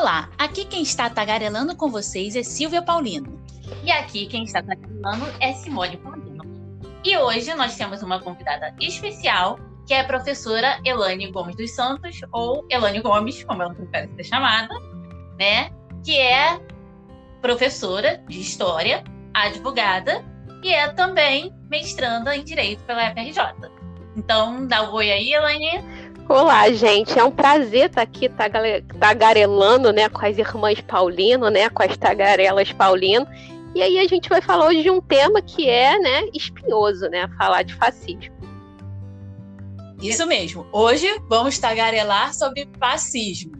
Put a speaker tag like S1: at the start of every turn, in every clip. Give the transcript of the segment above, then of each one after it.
S1: Olá, aqui quem está tagarelando com vocês é Silvia Paulino.
S2: E aqui quem está tagarelando é Simone Paulino. E hoje nós temos uma convidada especial, que é a professora Elane Gomes dos Santos, ou Elane Gomes, como ela prefere ser chamada, né? Que é professora de História, advogada e é também mestranda em Direito pela FRJ. Então, dá um oi aí, Elane.
S3: Olá, gente. É um prazer estar aqui tagarelando, né, com as irmãs Paulino, né, com as tagarelas Paulino. E aí a gente vai falar hoje de um tema que é, né, espinhoso, né, falar de fascismo.
S1: Isso mesmo. Hoje vamos tagarelar sobre fascismo.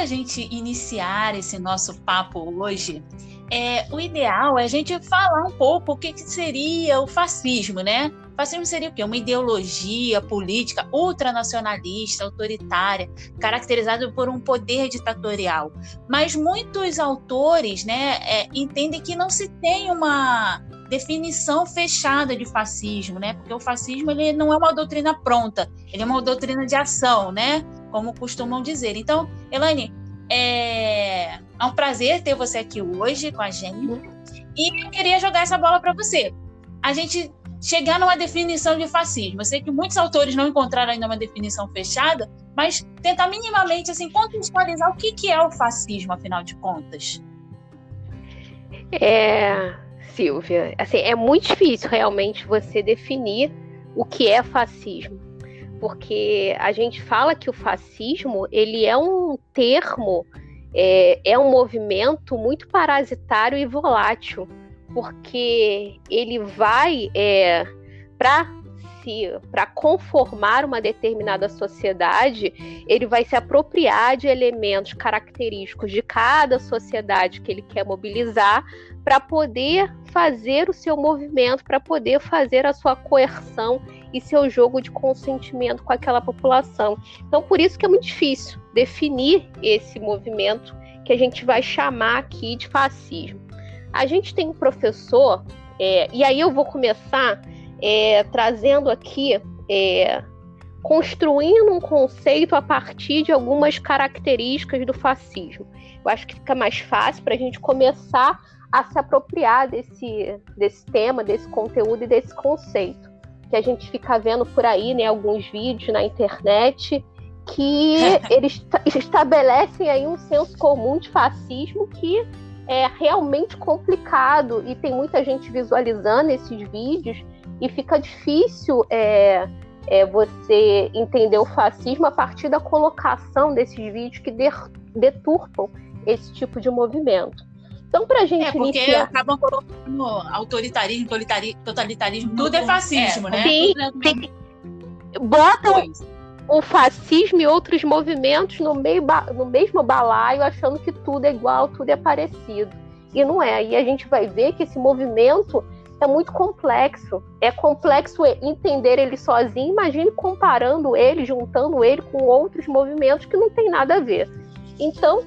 S1: Para a gente iniciar esse nosso papo hoje, é, o ideal é a gente falar um pouco o que, que seria o fascismo, né? O fascismo seria o quê? Uma ideologia política ultranacionalista, autoritária, caracterizada por um poder ditatorial. Mas muitos autores né, é, entendem que não se tem uma definição fechada de fascismo, né? Porque o fascismo ele não é uma doutrina pronta, ele é uma doutrina de ação, né? como costumam dizer. Então, Elaine, é, é um prazer ter você aqui hoje com a gente. E eu queria jogar essa bola para você. A gente chegar numa definição de fascismo. Eu sei que muitos autores não encontraram ainda uma definição fechada, mas tentar minimamente assim contextualizar o que, que é o fascismo, afinal de contas.
S3: É, Silvia, assim, é muito difícil realmente você definir o que é fascismo porque a gente fala que o fascismo ele é um termo, é, é um movimento muito parasitário e volátil, porque ele vai é, para para conformar uma determinada sociedade, ele vai se apropriar de elementos característicos de cada sociedade que ele quer mobilizar para poder fazer o seu movimento, para poder fazer a sua coerção e seu jogo de consentimento com aquela população. Então, por isso que é muito difícil definir esse movimento que a gente vai chamar aqui de fascismo. A gente tem um professor, é, e aí eu vou começar é, trazendo aqui, é, construindo um conceito a partir de algumas características do fascismo. Eu acho que fica mais fácil para a gente começar a se apropriar desse, desse tema, desse conteúdo e desse conceito. Que a gente fica vendo por aí, né, alguns vídeos na internet que eles estabelecem aí um senso comum de fascismo que é realmente complicado e tem muita gente visualizando esses vídeos e fica difícil é, é, você entender o fascismo a partir da colocação desses vídeos que deturpam esse tipo de movimento. Então, para a gente
S1: é, porque
S3: iniciar...
S1: acabam colocando autoritarismo, totalitarismo, tudo é fascismo,
S3: é,
S1: né?
S3: Sim, sim. Botam o fascismo e outros movimentos no, meio no mesmo balaio, achando que tudo é igual, tudo é parecido. E não é. E a gente vai ver que esse movimento é muito complexo. É complexo entender ele sozinho. Imagine comparando ele, juntando ele com outros movimentos que não tem nada a ver. Então,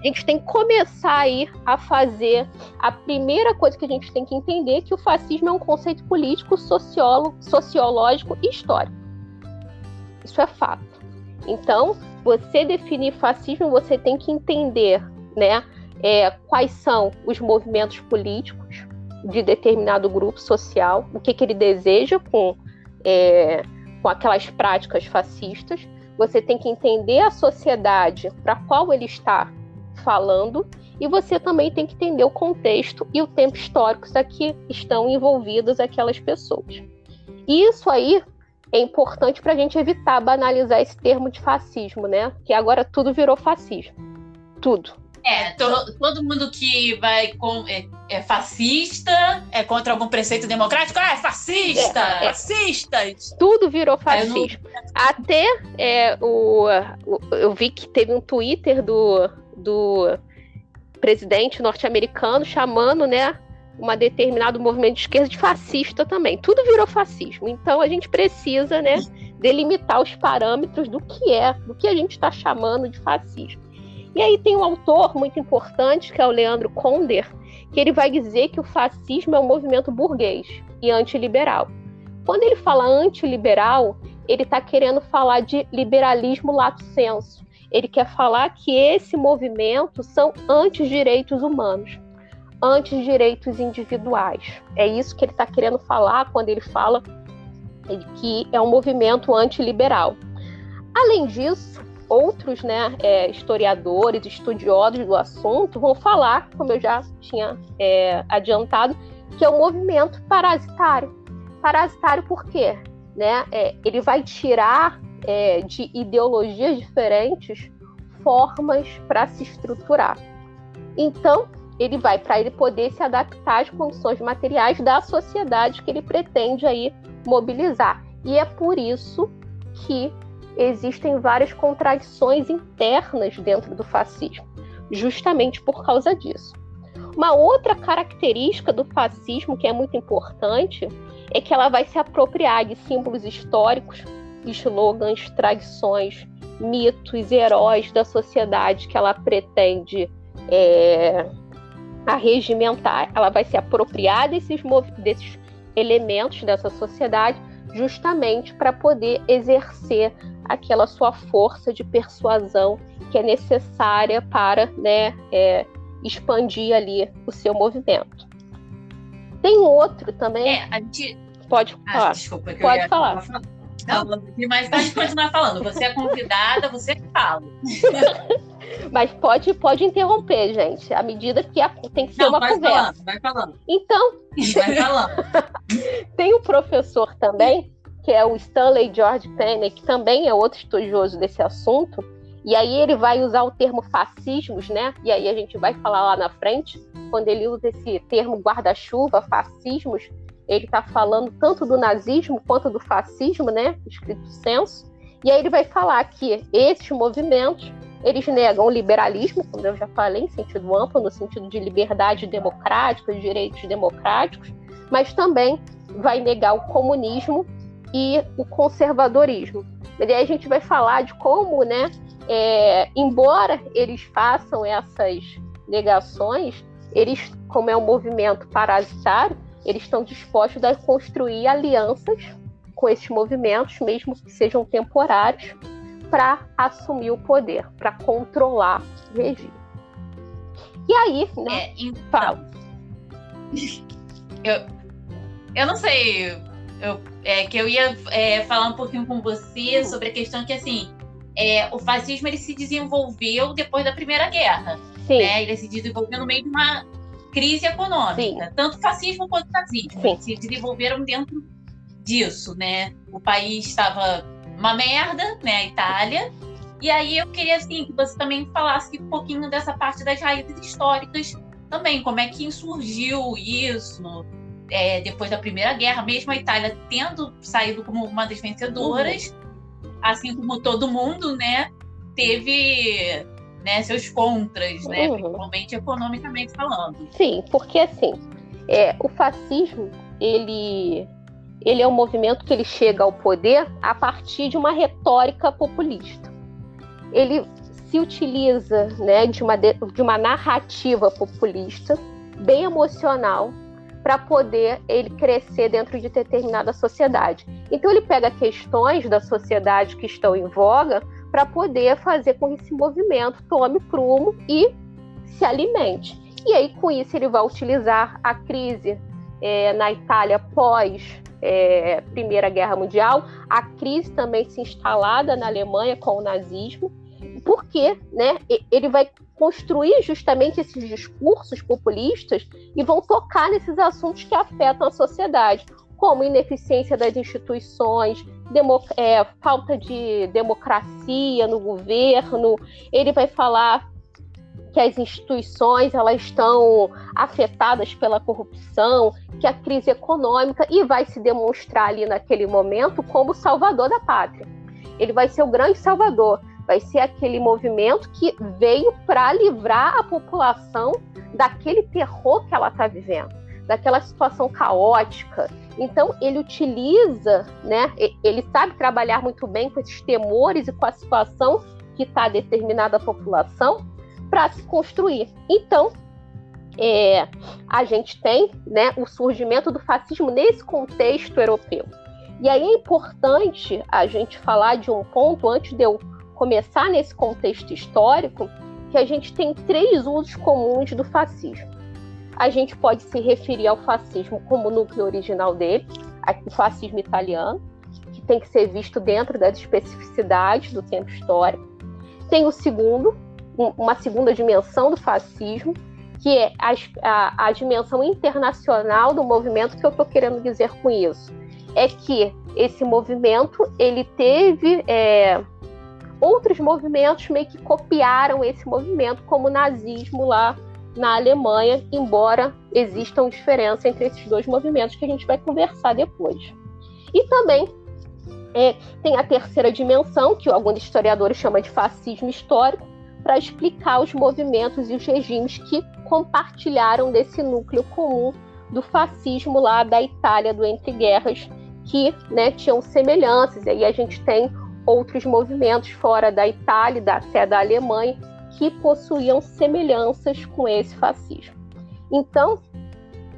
S3: a gente tem que começar aí a fazer a primeira coisa que a gente tem que entender é que o fascismo é um conceito político, sociológico e histórico. Isso é fato. Então, você definir fascismo, você tem que entender, né, é, quais são os movimentos políticos de determinado grupo social, o que, que ele deseja com, é, com aquelas práticas fascistas. Você tem que entender a sociedade para qual ele está falando, e você também tem que entender o contexto e o tempo histórico que estão envolvidas aquelas pessoas. E isso aí é importante para a gente evitar banalizar esse termo de fascismo, né? Que agora tudo virou fascismo. Tudo.
S1: É, to, todo mundo que vai com é, é, fascista, é contra algum preceito democrático, ah, é fascista, é, é. fascistas.
S3: Tudo virou fascismo. Não... Até é, o, o, eu vi que teve um Twitter do, do presidente norte-americano chamando, né, um determinado movimento de esquerda de fascista também. Tudo virou fascismo. Então a gente precisa, né, delimitar os parâmetros do que é, do que a gente está chamando de fascismo. E aí tem um autor muito importante, que é o Leandro Conder, que ele vai dizer que o fascismo é um movimento burguês e antiliberal. Quando ele fala antiliberal, ele está querendo falar de liberalismo lato sensu. Ele quer falar que esse movimento são anti-direitos humanos, anti-direitos individuais. É isso que ele está querendo falar quando ele fala que é um movimento antiliberal. Além disso, outros né, é, historiadores, estudiosos do assunto vão falar, como eu já tinha é, adiantado, que é um movimento parasitário. Parasitário por quê? Né? É, ele vai tirar é, de ideologias diferentes formas para se estruturar. Então, ele vai para ele poder se adaptar às condições materiais da sociedade que ele pretende aí mobilizar. E é por isso que existem várias contradições internas dentro do fascismo, justamente por causa disso. Uma outra característica do fascismo que é muito importante é que ela vai se apropriar de símbolos históricos, slogans, tradições, mitos, heróis da sociedade que ela pretende é, arregimentar. Ela vai se apropriar desses, desses elementos dessa sociedade justamente para poder exercer aquela sua força de persuasão que é necessária para né, é, expandir ali o seu movimento. Tem outro também.
S2: É, a gente...
S3: Pode ah, falar.
S2: desculpa,
S3: Pode falar.
S2: Não, mas pode continuar falando. Você é convidada, você que fala.
S3: mas pode, pode interromper, gente. À medida que a, tem que ser Não, uma vai conversa.
S2: Falando, vai falando.
S3: Então.
S2: Vai falando.
S3: tem o um professor também que é o Stanley George Penney, que também é outro estudioso desse assunto, e aí ele vai usar o termo fascismos, né? E aí a gente vai falar lá na frente, quando ele usa esse termo guarda-chuva, fascismos, ele está falando tanto do nazismo quanto do fascismo, né? Escrito senso. E aí ele vai falar que esses movimentos eles negam o liberalismo, como eu já falei, em sentido amplo, no sentido de liberdade democrática, de direitos democráticos, mas também vai negar o comunismo e o conservadorismo. E aí a gente vai falar de como, né, é, embora eles façam essas negações, eles, como é um movimento parasitário, eles estão dispostos a construir alianças com esses movimentos, mesmo que sejam temporários, para assumir o poder, para controlar o regime. E aí, né?
S2: É, então, fala. Eu, eu não sei eu, é, que eu ia é, falar um pouquinho com você sobre a questão que, assim, é, o fascismo ele se desenvolveu depois da Primeira Guerra. Sim. Né? Ele se desenvolveu no meio de uma crise econômica. Sim. Tanto fascismo quanto nazismo se desenvolveram dentro disso, né? O país estava uma merda, né? A Itália. E aí eu queria, assim, que você também falasse um pouquinho dessa parte das raízes históricas também. Como é que surgiu isso? é, depois da Primeira Guerra, mesmo a Itália tendo saído como uma das vencedoras, uhum. assim como todo mundo, né, teve né, seus contras, né, uhum. principalmente economicamente falando.
S3: Sim, porque assim, é, o fascismo, ele, ele é um movimento que ele chega ao poder a partir de uma retórica populista. Ele se utiliza né, de, uma, de uma narrativa populista, bem emocional, para poder ele crescer dentro de determinada sociedade. Então ele pega questões da sociedade que estão em voga para poder fazer com que esse movimento tome prumo e se alimente. E aí com isso ele vai utilizar a crise é, na Itália pós é, Primeira Guerra Mundial, a crise também se instalada na Alemanha com o nazismo, porque né, ele vai construir justamente esses discursos populistas e vão tocar nesses assuntos que afetam a sociedade, como ineficiência das instituições, é, falta de democracia no governo. Ele vai falar que as instituições elas estão afetadas pela corrupção, que a crise econômica e vai se demonstrar ali naquele momento como salvador da pátria. Ele vai ser o grande salvador vai ser aquele movimento que veio para livrar a população daquele terror que ela está vivendo, daquela situação caótica. Então ele utiliza, né? Ele sabe trabalhar muito bem com esses temores e com a situação que está determinada a população para se construir. Então é, a gente tem né, o surgimento do fascismo nesse contexto europeu. E aí é importante a gente falar de um ponto, antes de eu começar nesse contexto histórico, que a gente tem três usos comuns do fascismo. A gente pode se referir ao fascismo como núcleo original dele, o fascismo italiano, que tem que ser visto dentro das especificidades do tempo histórico. Tem o segundo, uma segunda dimensão do fascismo, que é a, a, a dimensão internacional do movimento que eu estou querendo dizer com isso. É que esse movimento ele teve é, outros movimentos meio que copiaram esse movimento, como o nazismo lá na Alemanha, embora existam diferenças entre esses dois movimentos que a gente vai conversar depois. E também é, tem a terceira dimensão, que alguns historiadores chamam de fascismo histórico, para explicar os movimentos e os regimes que compartilharam desse núcleo comum do fascismo lá da Itália do entre guerras que né, tinham semelhanças. E aí a gente tem outros movimentos fora da Itália, da, até da Alemanha, que possuíam semelhanças com esse fascismo. Então,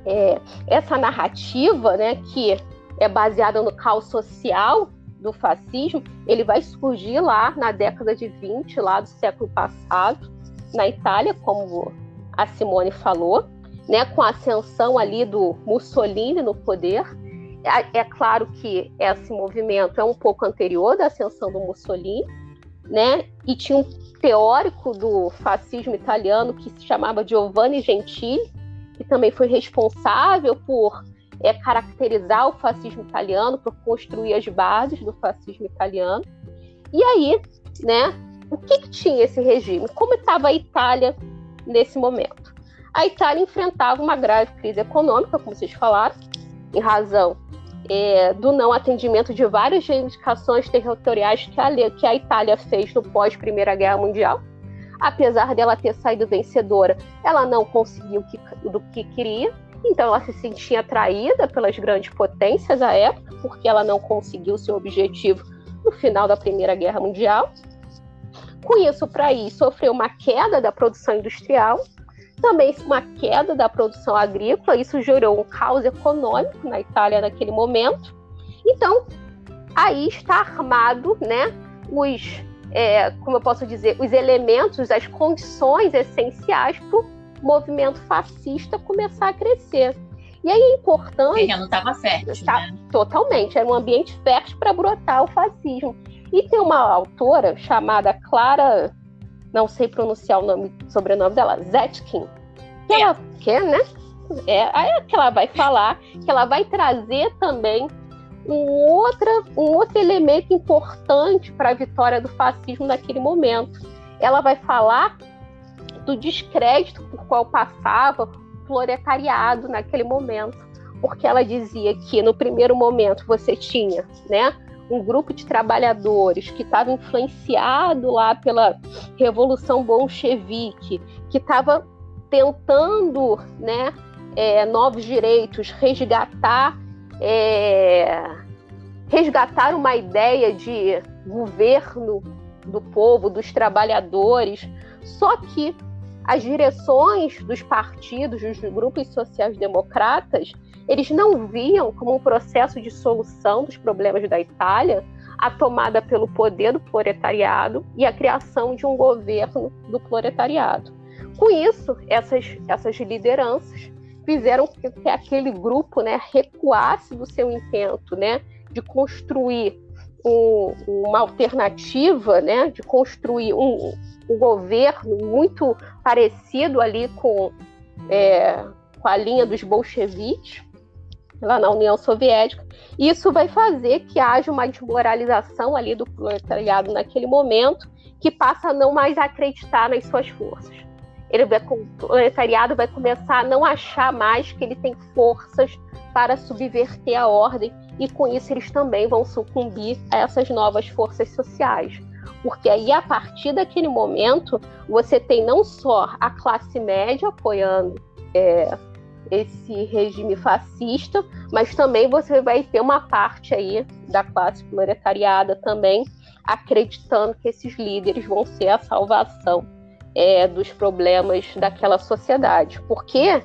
S3: é, essa narrativa, né, que é baseada no caos social do fascismo, ele vai surgir lá na década de 20, lá do século passado, na Itália, como a Simone falou, né, com a ascensão ali do Mussolini no poder. É, é claro que esse movimento é um pouco anterior da ascensão do Mussolini, né? E tinha um teórico do fascismo italiano que se chamava Giovanni Gentili, que também foi responsável por é, caracterizar o fascismo italiano, por construir as bases do fascismo italiano. E aí, né? O que, que tinha esse regime? Como estava a Itália nesse momento. A Itália enfrentava uma grave crise econômica, como vocês falaram, em razão é, do não atendimento de várias reivindicações territoriais que a, que a Itália fez no pós-Primeira Guerra Mundial. Apesar dela ter saído vencedora, ela não conseguiu que, do que queria, então ela se sentia atraída pelas grandes potências à época, porque ela não conseguiu seu objetivo no final da Primeira Guerra Mundial. Com isso, para ir, sofreu uma queda da produção industrial, também uma queda da produção agrícola, isso gerou um caos econômico na Itália naquele momento. Então, aí está armado, né, os, é, como eu posso dizer, os elementos, as condições essenciais para o movimento fascista começar a crescer. E aí é importante.
S2: Já não estava fértil.
S3: Tá, né? Totalmente, era um ambiente fértil para brotar o fascismo. E tem uma autora chamada Clara, não sei pronunciar o nome, sobrenome dela, Zetkin, que é. ela quer, né? É, aí que ela vai falar, que ela vai trazer também um, outra, um outro elemento importante para a vitória do fascismo naquele momento. Ela vai falar do descrédito por qual passava o proletariado naquele momento, porque ela dizia que no primeiro momento você tinha, né, um grupo de trabalhadores que estava influenciado lá pela Revolução Bolchevique, que estava tentando né, é, novos direitos, resgatar, é, resgatar uma ideia de governo do povo, dos trabalhadores, só que as direções dos partidos, dos grupos sociais-democratas, eles não viam como um processo de solução dos problemas da Itália a tomada pelo poder do proletariado e a criação de um governo do proletariado. Com isso, essas, essas lideranças fizeram que, que aquele grupo né, recuasse do seu intento né, de construir um, uma alternativa, né, de construir um, um governo muito parecido ali com, é, com a linha dos bolcheviques, lá na União Soviética. Isso vai fazer que haja uma desmoralização ali do proletariado naquele momento, que passa a não mais acreditar nas suas forças. Ele vai, o proletariado vai começar a não achar mais que ele tem forças para subverter a ordem e com isso eles também vão sucumbir a essas novas forças sociais. Porque aí, a partir daquele momento, você tem não só a classe média apoiando é, esse regime fascista, mas também você vai ter uma parte aí da classe proletariada também acreditando que esses líderes vão ser a salvação é, dos problemas daquela sociedade. Porque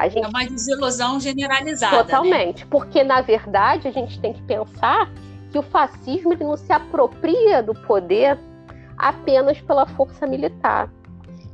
S3: a gente...
S1: É uma desilusão generalizada. Né?
S3: Totalmente.
S1: Né?
S3: Porque, na verdade, a gente tem que pensar que o fascismo ele não se apropria do poder apenas pela força militar.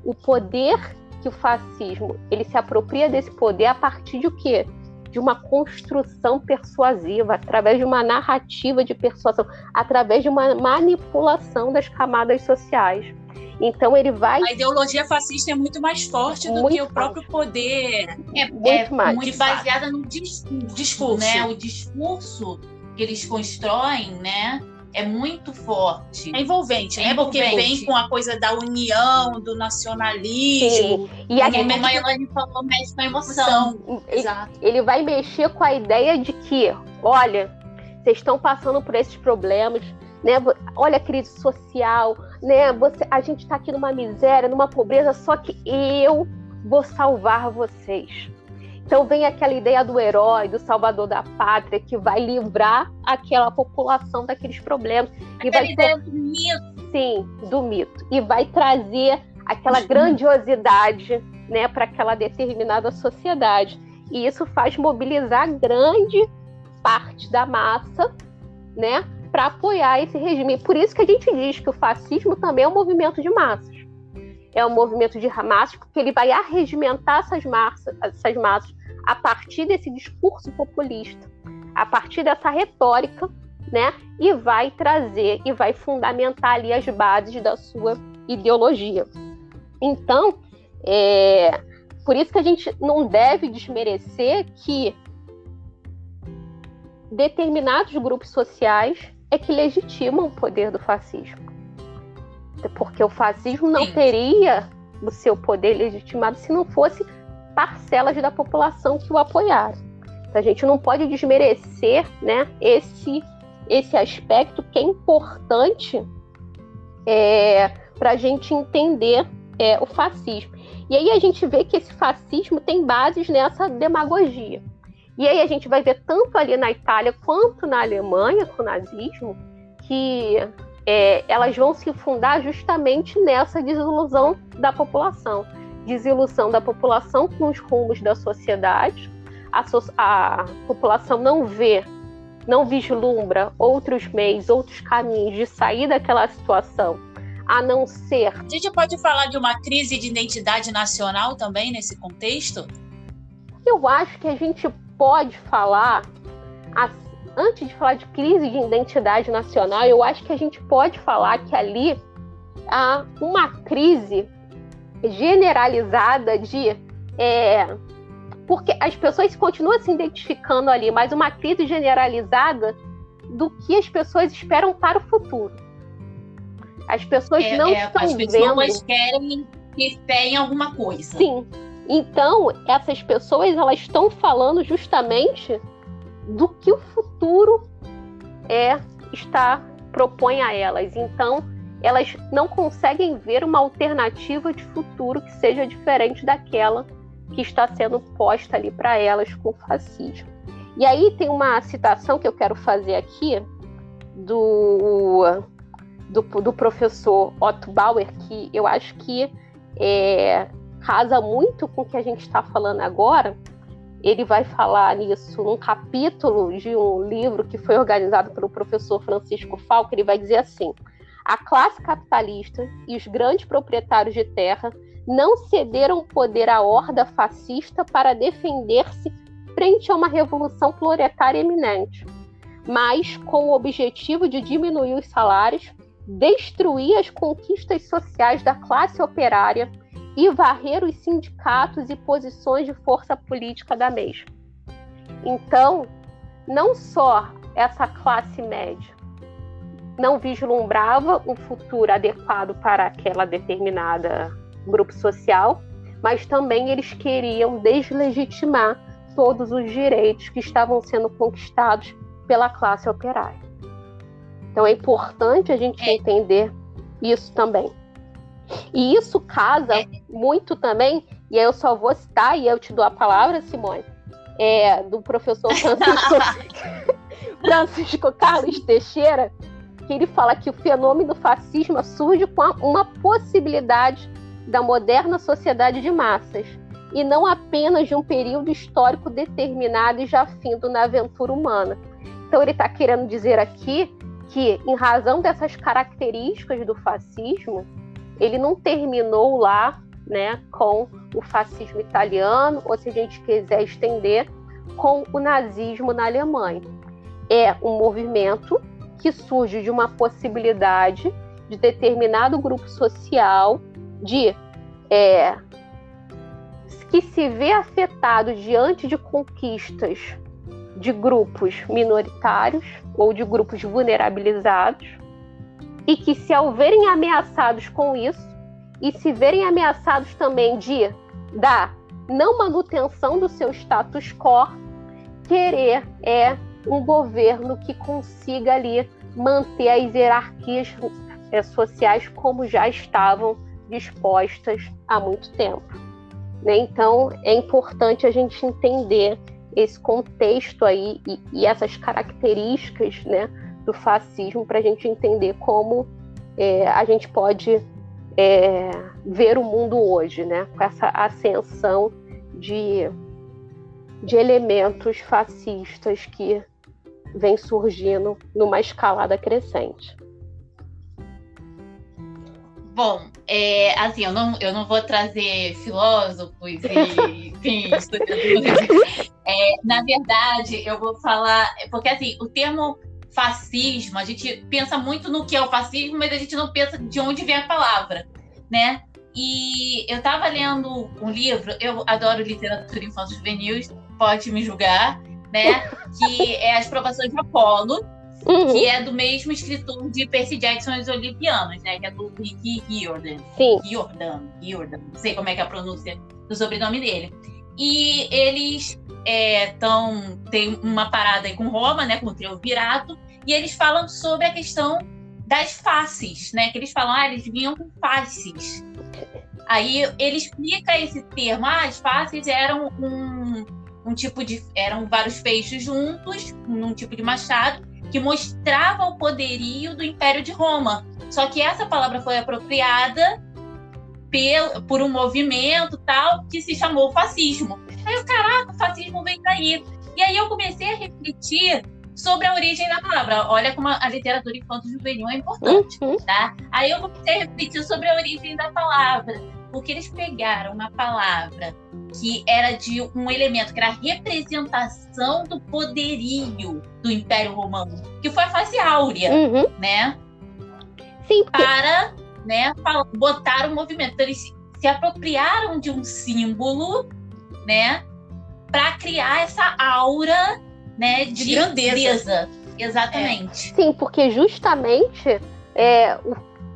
S3: O poder que o fascismo ele se apropria desse poder a partir de o quê? De uma construção persuasiva, através de uma narrativa de persuasão, através de uma manipulação das camadas sociais. Então ele vai.
S1: A ideologia fascista é muito mais forte do muito que o próprio poder.
S2: É, muito é mais. muito baseada no discurso, né? O discurso que eles constroem, né? é muito forte.
S1: É envolvente, é né? Porque vem com a coisa da união, do nacionalismo. Sim.
S2: E a como a Elaine falou, mexe com a emoção.
S3: Ele, Exato. ele vai mexer com a ideia de que, olha, vocês estão passando por esses problemas, né? Olha a crise social, né? Você, a gente está aqui numa miséria, numa pobreza, só que eu vou salvar vocês. Então vem aquela ideia do herói, do salvador da pátria, que vai livrar aquela população daqueles problemas.
S2: Aquela e vai ideia do mito.
S3: Sim, do mito. E vai trazer aquela grandiosidade né, para aquela determinada sociedade. E isso faz mobilizar grande parte da massa né, para apoiar esse regime. Por isso que a gente diz que o fascismo também é um movimento de massas é um movimento de Hamas, porque ele vai arregimentar essas massas, essas massas a partir desse discurso populista, a partir dessa retórica, né? E vai trazer e vai fundamentar ali as bases da sua ideologia. Então, é, por isso que a gente não deve desmerecer que determinados grupos sociais é que legitimam o poder do fascismo porque o fascismo não teria o seu poder legitimado se não fosse parcelas da população que o apoiaram. Então, a gente não pode desmerecer né, esse, esse aspecto que é importante é, para a gente entender é, o fascismo. E aí a gente vê que esse fascismo tem bases nessa demagogia. E aí a gente vai ver tanto ali na Itália quanto na Alemanha com o nazismo que é, elas vão se fundar justamente nessa desilusão da população. Desilusão da população com os rumos da sociedade. A, so a população não vê, não vislumbra outros meios, outros caminhos de sair daquela situação, a não ser.
S1: A gente pode falar de uma crise de identidade nacional também nesse contexto?
S3: Eu acho que a gente pode falar antes de falar de crise de identidade nacional, eu acho que a gente pode falar que ali há uma crise generalizada de. É, porque as pessoas continuam se identificando ali, mas uma crise generalizada do que as pessoas esperam para o futuro. As pessoas é, não é, estão
S2: as pessoas querem que tenha alguma coisa.
S3: Sim. Então, essas pessoas elas estão falando justamente do que o futuro é está propõe a elas. Então, elas não conseguem ver uma alternativa de futuro que seja diferente daquela que está sendo posta ali para elas com o fascismo. E aí tem uma citação que eu quero fazer aqui do, do, do professor Otto Bauer, que eu acho que é, casa muito com o que a gente está falando agora, ele vai falar nisso num capítulo de um livro que foi organizado pelo professor Francisco Falco. Ele vai dizer assim: a classe capitalista e os grandes proprietários de terra não cederam poder à horda fascista para defender-se frente a uma revolução proletária eminente, mas com o objetivo de diminuir os salários, destruir as conquistas sociais da classe operária e varrer os sindicatos e posições de força política da mesma. Então, não só essa classe média não vislumbrava um futuro adequado para aquela determinada grupo social, mas também eles queriam deslegitimar todos os direitos que estavam sendo conquistados pela classe operária. Então é importante a gente é. entender isso também. E isso casa é. muito também e aí eu só vou citar, e eu te dou a palavra, Simone, é, do professor Francisco, Francisco Carlos Teixeira, que ele fala que o fenômeno fascismo surge com uma possibilidade da moderna sociedade de massas, e não apenas de um período histórico determinado e já findo na aventura humana. Então ele está querendo dizer aqui que, em razão dessas características do fascismo, ele não terminou lá né, com o fascismo italiano, ou se a gente quiser estender, com o nazismo na Alemanha. É um movimento que surge de uma possibilidade de determinado grupo social de é, que se vê afetado diante de conquistas de grupos minoritários ou de grupos vulnerabilizados e que se ao verem ameaçados com isso e se verem ameaçados também de da não manutenção do seu status quo, querer é um governo que consiga ali manter as hierarquias é, sociais como já estavam dispostas há muito tempo. Né? Então é importante a gente entender esse contexto aí e, e essas características né, do fascismo para a gente entender como é, a gente pode é, ver o mundo hoje, né? Com essa ascensão de, de elementos fascistas que vem surgindo numa escalada crescente.
S2: Bom, é, assim, eu não, eu não vou trazer filósofos e, enfim. É, na verdade, eu vou falar, porque assim, o termo fascismo, a gente pensa muito no que é o fascismo, mas a gente não pensa de onde vem a palavra, né? E eu estava lendo um livro, eu adoro literatura infantil juvenil, pode me julgar, né? Que é As Provações de Apolo, uhum. que é do mesmo escritor de Percy Jackson e os Olimpianos, né? Que é do Rick Riordan.
S3: Sim.
S2: Riordan, Riordan, não sei como é que é a pronúncia do sobrenome dele. E eles. É, tem uma parada aí com Roma, né? Com o triunvirato, e eles falam sobre a questão das faces, né? Que eles falam, ah, eles vinham com faces. Aí ele explica esse termo, ah, as faces eram um, um tipo de. eram vários peixes juntos, num tipo de machado, que mostrava o poderio do Império de Roma. Só que essa palavra foi apropriada por, por um movimento tal que se chamou fascismo. Aí eu, caraca, o fascismo vem daí. E aí eu comecei a refletir sobre a origem da palavra. Olha como a literatura enquanto juvenil é importante, uhum. tá? Aí eu comecei a refletir sobre a origem da palavra, porque eles pegaram uma palavra que era de um elemento que era a representação do poderio do Império Romano, que foi a face áurea, uhum. né?
S3: Sim.
S2: Para, né, botar o movimento. Então, eles se apropriaram de um símbolo, né, para criar essa aura né, de, de grandeza. grandeza. Exatamente.
S3: É. Sim, porque justamente é,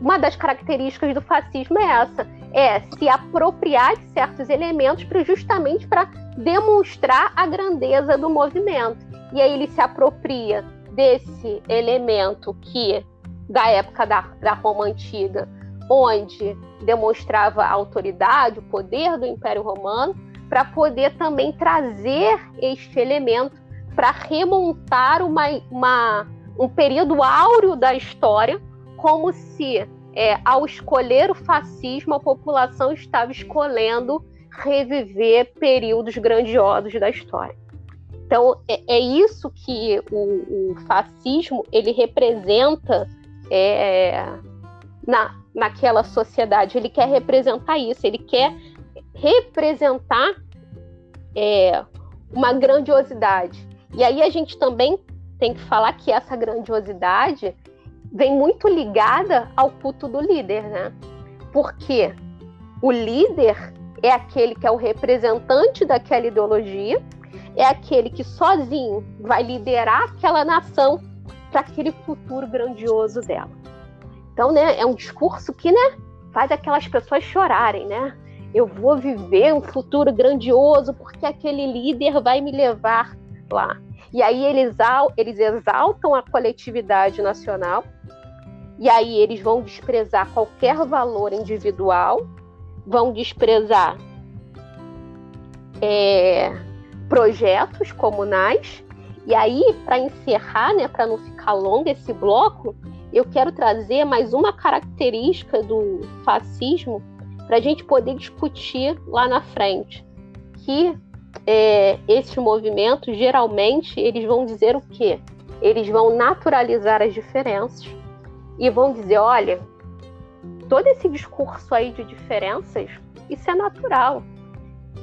S3: uma das características do fascismo é essa, é se apropriar de certos elementos para justamente para demonstrar a grandeza do movimento. E aí ele se apropria desse elemento que da época da, da Roma antiga, onde demonstrava a autoridade, o poder do Império Romano, para poder também trazer este elemento para remontar uma, uma, um período áureo da história, como se, é, ao escolher o fascismo, a população estava escolhendo reviver períodos grandiosos da história. Então, é, é isso que o, o, fascismo ele representa é, na, naquela sociedade. Ele quer representar isso, ele quer representar é, uma grandiosidade. E aí a gente também tem que falar que essa grandiosidade vem muito ligada ao culto do líder, né? Porque o líder é aquele que é o representante daquela ideologia, é aquele que sozinho vai liderar aquela nação para aquele futuro grandioso dela. Então, né, é um discurso que, né, faz aquelas pessoas chorarem, né? Eu vou viver um futuro grandioso porque aquele líder vai me levar lá. E aí eles, eles exaltam a coletividade nacional, e aí eles vão desprezar qualquer valor individual, vão desprezar é, projetos comunais. E aí, para encerrar, né, para não ficar longo esse bloco, eu quero trazer mais uma característica do fascismo para a gente poder discutir lá na frente. Que é, esses movimentos, geralmente, eles vão dizer o quê? Eles vão naturalizar as diferenças e vão dizer, olha, todo esse discurso aí de diferenças, isso é natural.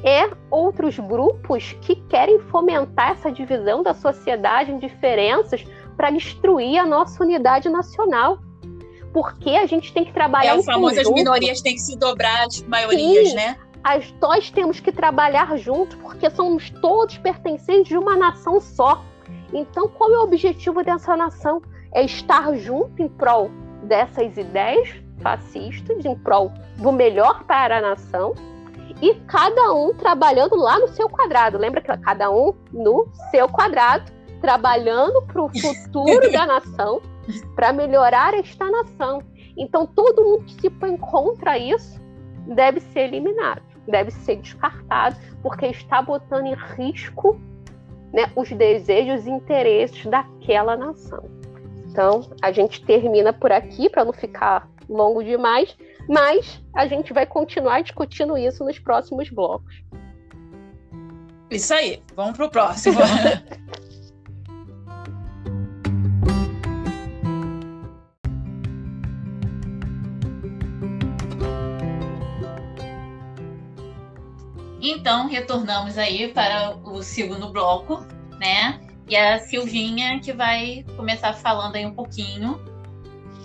S3: É outros grupos que querem fomentar essa divisão da sociedade em diferenças para destruir a nossa unidade nacional. Porque a gente tem que trabalhar é,
S1: o famoso as minorias têm que se dobrar às maiorias,
S3: Sim,
S1: né?
S3: As, nós temos que trabalhar juntos, porque somos todos pertencentes de uma nação só. Então, qual é o objetivo dessa nação? É estar junto em prol dessas ideias fascistas, em prol do melhor para a nação, e cada um trabalhando lá no seu quadrado. Lembra que cada um no seu quadrado, trabalhando para o futuro da nação, para melhorar esta nação. Então, todo mundo que se põe contra isso deve ser eliminado, deve ser descartado, porque está botando em risco né, os desejos e interesses daquela nação. Então, a gente termina por aqui para não ficar longo demais, mas a gente vai continuar discutindo isso nos próximos blocos.
S1: Isso aí, vamos para o próximo.
S2: Então, retornamos aí para o segundo bloco, né? E a Silvinha que vai começar falando aí um pouquinho.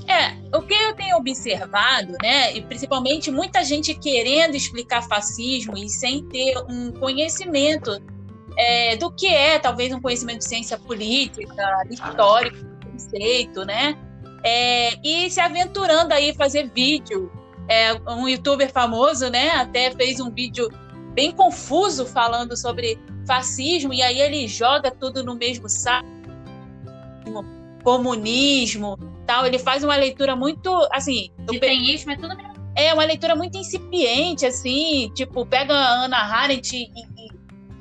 S1: É, o que eu tenho observado, né, e principalmente muita gente querendo explicar fascismo e sem ter um conhecimento é, do que é, talvez um conhecimento de ciência política, histórico, conceito, né, é, e se aventurando aí fazer vídeo. É, um youtuber famoso, né, até fez um vídeo bem confuso falando sobre fascismo, e aí ele joga tudo no mesmo saco, comunismo, tal. Ele faz uma leitura muito, assim...
S2: Desenhismo é tudo mesmo.
S1: É, uma leitura muito incipiente, assim, tipo, pega a Ana Arendt e,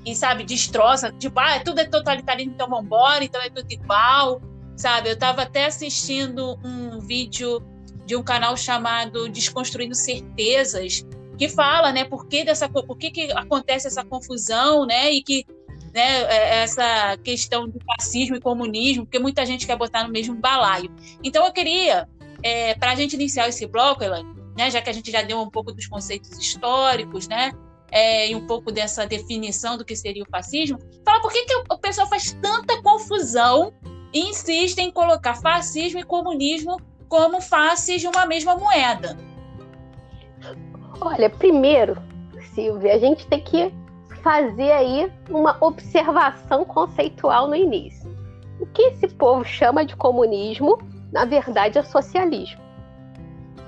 S1: e, e, sabe, destroça, tipo, ah, tudo é totalitarismo, então vambora, então é tudo igual, sabe? Eu tava até assistindo um vídeo de um canal chamado Desconstruindo Certezas, que fala, né, por que dessa, por que, que acontece essa confusão, né, e que né, é, essa questão do fascismo e comunismo, porque muita gente quer botar no mesmo balaio. Então eu queria, é, para a gente iniciar esse bloco, Elaine, né, já que a gente já deu um pouco dos conceitos históricos, né, é, e um pouco dessa definição do que seria o fascismo, falar por que, que o pessoal faz tanta confusão e insiste em colocar fascismo e comunismo como faces de uma mesma moeda.
S3: Olha, primeiro, Silvia, a gente tem que fazer aí uma observação conceitual no início. O que esse povo chama de comunismo, na verdade, é socialismo.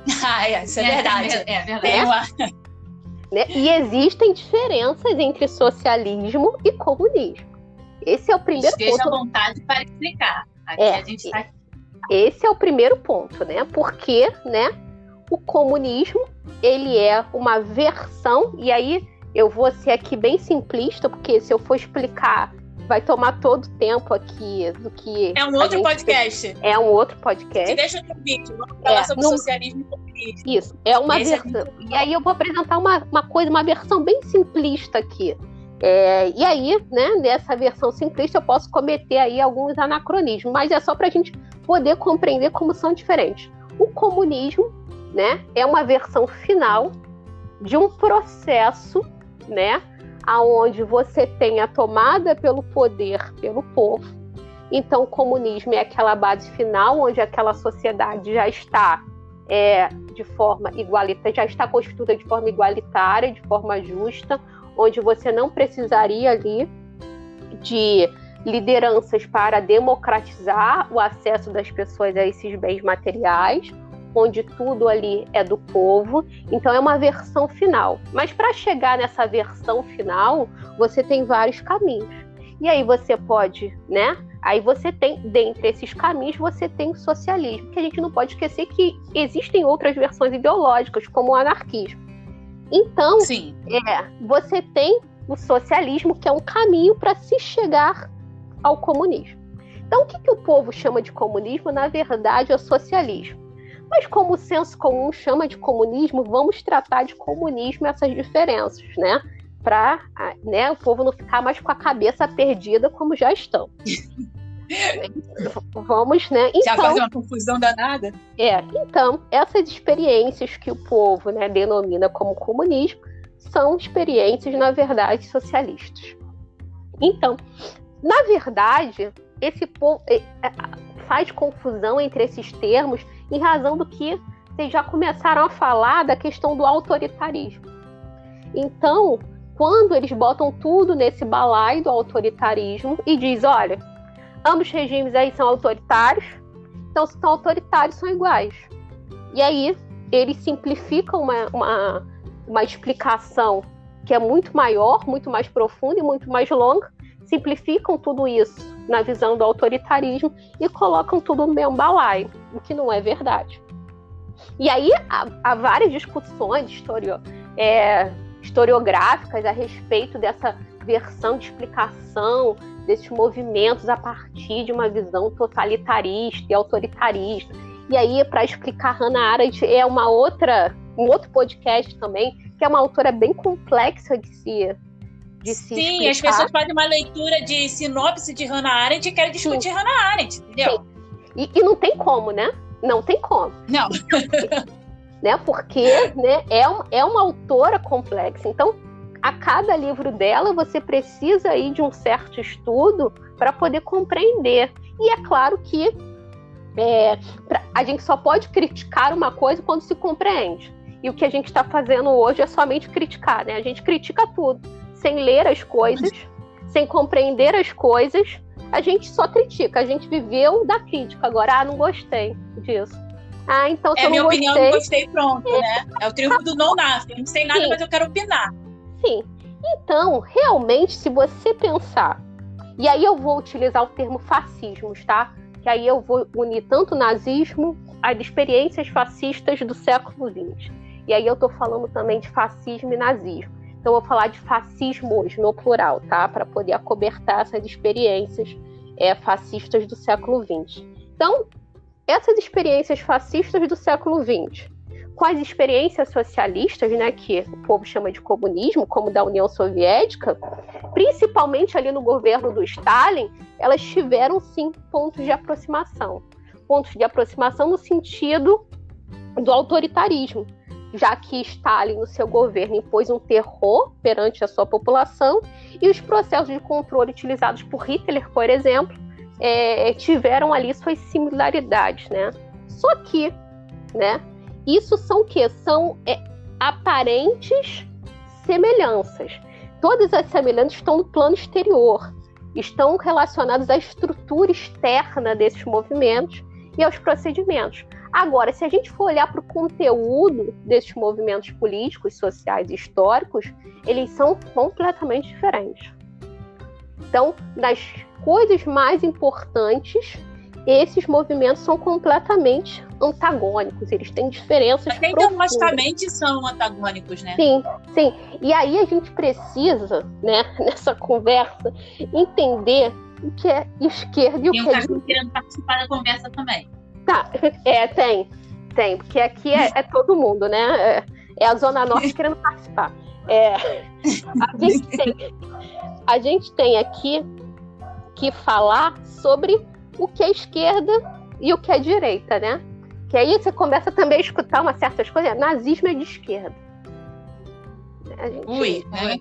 S1: Ah, é, isso é, é verdade. É, é verdade.
S3: É. Né? E existem diferenças entre socialismo e comunismo. Esse é o primeiro
S2: Esteja
S3: ponto.
S2: Esteja à vontade para explicar. Aqui é, a gente está.
S3: Esse é o primeiro ponto, né? Porque, né? O comunismo ele é uma versão, e aí eu vou ser aqui bem simplista, porque se eu for explicar, vai tomar todo o tempo aqui do que.
S1: É um outro podcast.
S3: É um outro podcast.
S1: Te deixa no vídeo, vamos falar é, sobre no... socialismo e comunismo.
S3: Isso, é uma Esse é versão. É e aí eu vou apresentar uma, uma coisa, uma versão bem simplista aqui. É, e aí, né, nessa versão simplista, eu posso cometer aí alguns anacronismos, mas é só para a gente poder compreender como são diferentes. O comunismo né? É uma versão final de um processo, né? Aonde você tem a tomada pelo poder pelo povo. Então, o comunismo é aquela base final onde aquela sociedade já está é, de forma igualitária, já está constituída de forma igualitária, de forma justa, onde você não precisaria ali de lideranças para democratizar o acesso das pessoas a esses bens materiais, onde tudo ali é do povo. Então é uma versão final. Mas para chegar nessa versão final, você tem vários caminhos. E aí você pode, né? Aí você tem, dentre esses caminhos, você tem o socialismo, que a gente não pode esquecer que existem outras versões ideológicas, como o anarquismo. Então,
S1: Sim.
S3: É, você tem o socialismo, que é um caminho para se chegar ao comunismo. Então, o que, que o povo chama de comunismo, na verdade, é socialismo. Mas como o senso comum chama de comunismo, vamos tratar de comunismo essas diferenças, né? Para né, o povo não ficar mais com a cabeça perdida como já estão. Vamos, né?
S1: Então, Já fazer uma confusão danada?
S3: É, então, essas experiências que o povo né, denomina como comunismo são experiências, na verdade, socialistas. Então, na verdade, esse povo é, é, faz confusão entre esses termos em razão do que vocês já começaram a falar da questão do autoritarismo. Então, quando eles botam tudo nesse balaio do autoritarismo e diz, olha, ambos regimes aí são autoritários, então se são autoritários são iguais. E aí eles simplificam uma, uma, uma explicação que é muito maior, muito mais profunda e muito mais longa, simplificam tudo isso na visão do autoritarismo e colocam tudo no mesmo balaio, o que não é verdade. E aí há, há várias discussões historio, é, historiográficas a respeito dessa versão de explicação desses movimentos a partir de uma visão totalitarista e autoritarista. E aí, para explicar Hannah Arendt, é uma outra, um outro podcast também, que é uma autora bem complexa de se, de se
S1: Sim, explicar. as pessoas fazem uma leitura de sinopse de Hannah Arendt e querem discutir Sim. Hannah Arendt, entendeu?
S3: E, e, não tem como, né? Não tem como.
S1: Não.
S3: né? Porque né, é, um, é uma autora complexa. Então, a cada livro dela você precisa ir de um certo estudo para poder compreender. E é claro que é, a gente só pode criticar uma coisa quando se compreende. E o que a gente está fazendo hoje é somente criticar, né? A gente critica tudo, sem ler as coisas, sem compreender as coisas. A gente só critica. A gente viveu da crítica. Agora, ah, não gostei disso. Ah, então
S1: se
S3: é,
S1: minha
S3: gostei,
S1: opinião, não gostei, pronto, é. né? É o triunfo do não. Eu não sei nada, Sim. mas eu quero opinar
S3: assim. Então, realmente, se você pensar, e aí eu vou utilizar o termo fascismos, tá? Que aí eu vou unir tanto o nazismo às experiências fascistas do século XX. E aí eu tô falando também de fascismo e nazismo. Então eu vou falar de fascismos no plural, tá? Para poder acobertar essas experiências é, fascistas do século XX. Então, essas experiências fascistas do século XX com as experiências socialistas, né, que o povo chama de comunismo, como da União Soviética, principalmente ali no governo do Stalin, elas tiveram sim pontos de aproximação. Pontos de aproximação no sentido do autoritarismo, já que Stalin, no seu governo, impôs um terror perante a sua população e os processos de controle utilizados por Hitler, por exemplo, é, tiveram ali suas similaridades, né? Só que, né, isso são o quê? São é, aparentes semelhanças. Todas as semelhanças estão no plano exterior, estão relacionadas à estrutura externa desses movimentos e aos procedimentos. Agora, se a gente for olhar para o conteúdo desses movimentos políticos, sociais e históricos, eles são completamente diferentes. Então, das coisas mais importantes esses movimentos são completamente antagônicos, eles têm diferenças
S1: Até ideologicamente são antagônicos, né?
S3: Sim, sim. E aí a gente precisa, né, nessa conversa, entender o que é esquerda e o que é
S2: direita. querendo participar da conversa também.
S3: Tá, é, tem, tem, porque aqui é, é todo mundo, né? É, é, a Zona Norte querendo participar. É, a, gente tem, a gente tem aqui que falar sobre o que é esquerda e o que é direita, né? Que aí você começa também a escutar umas certas coisas. Nazismo é de esquerda.
S1: A gente, Ui, né?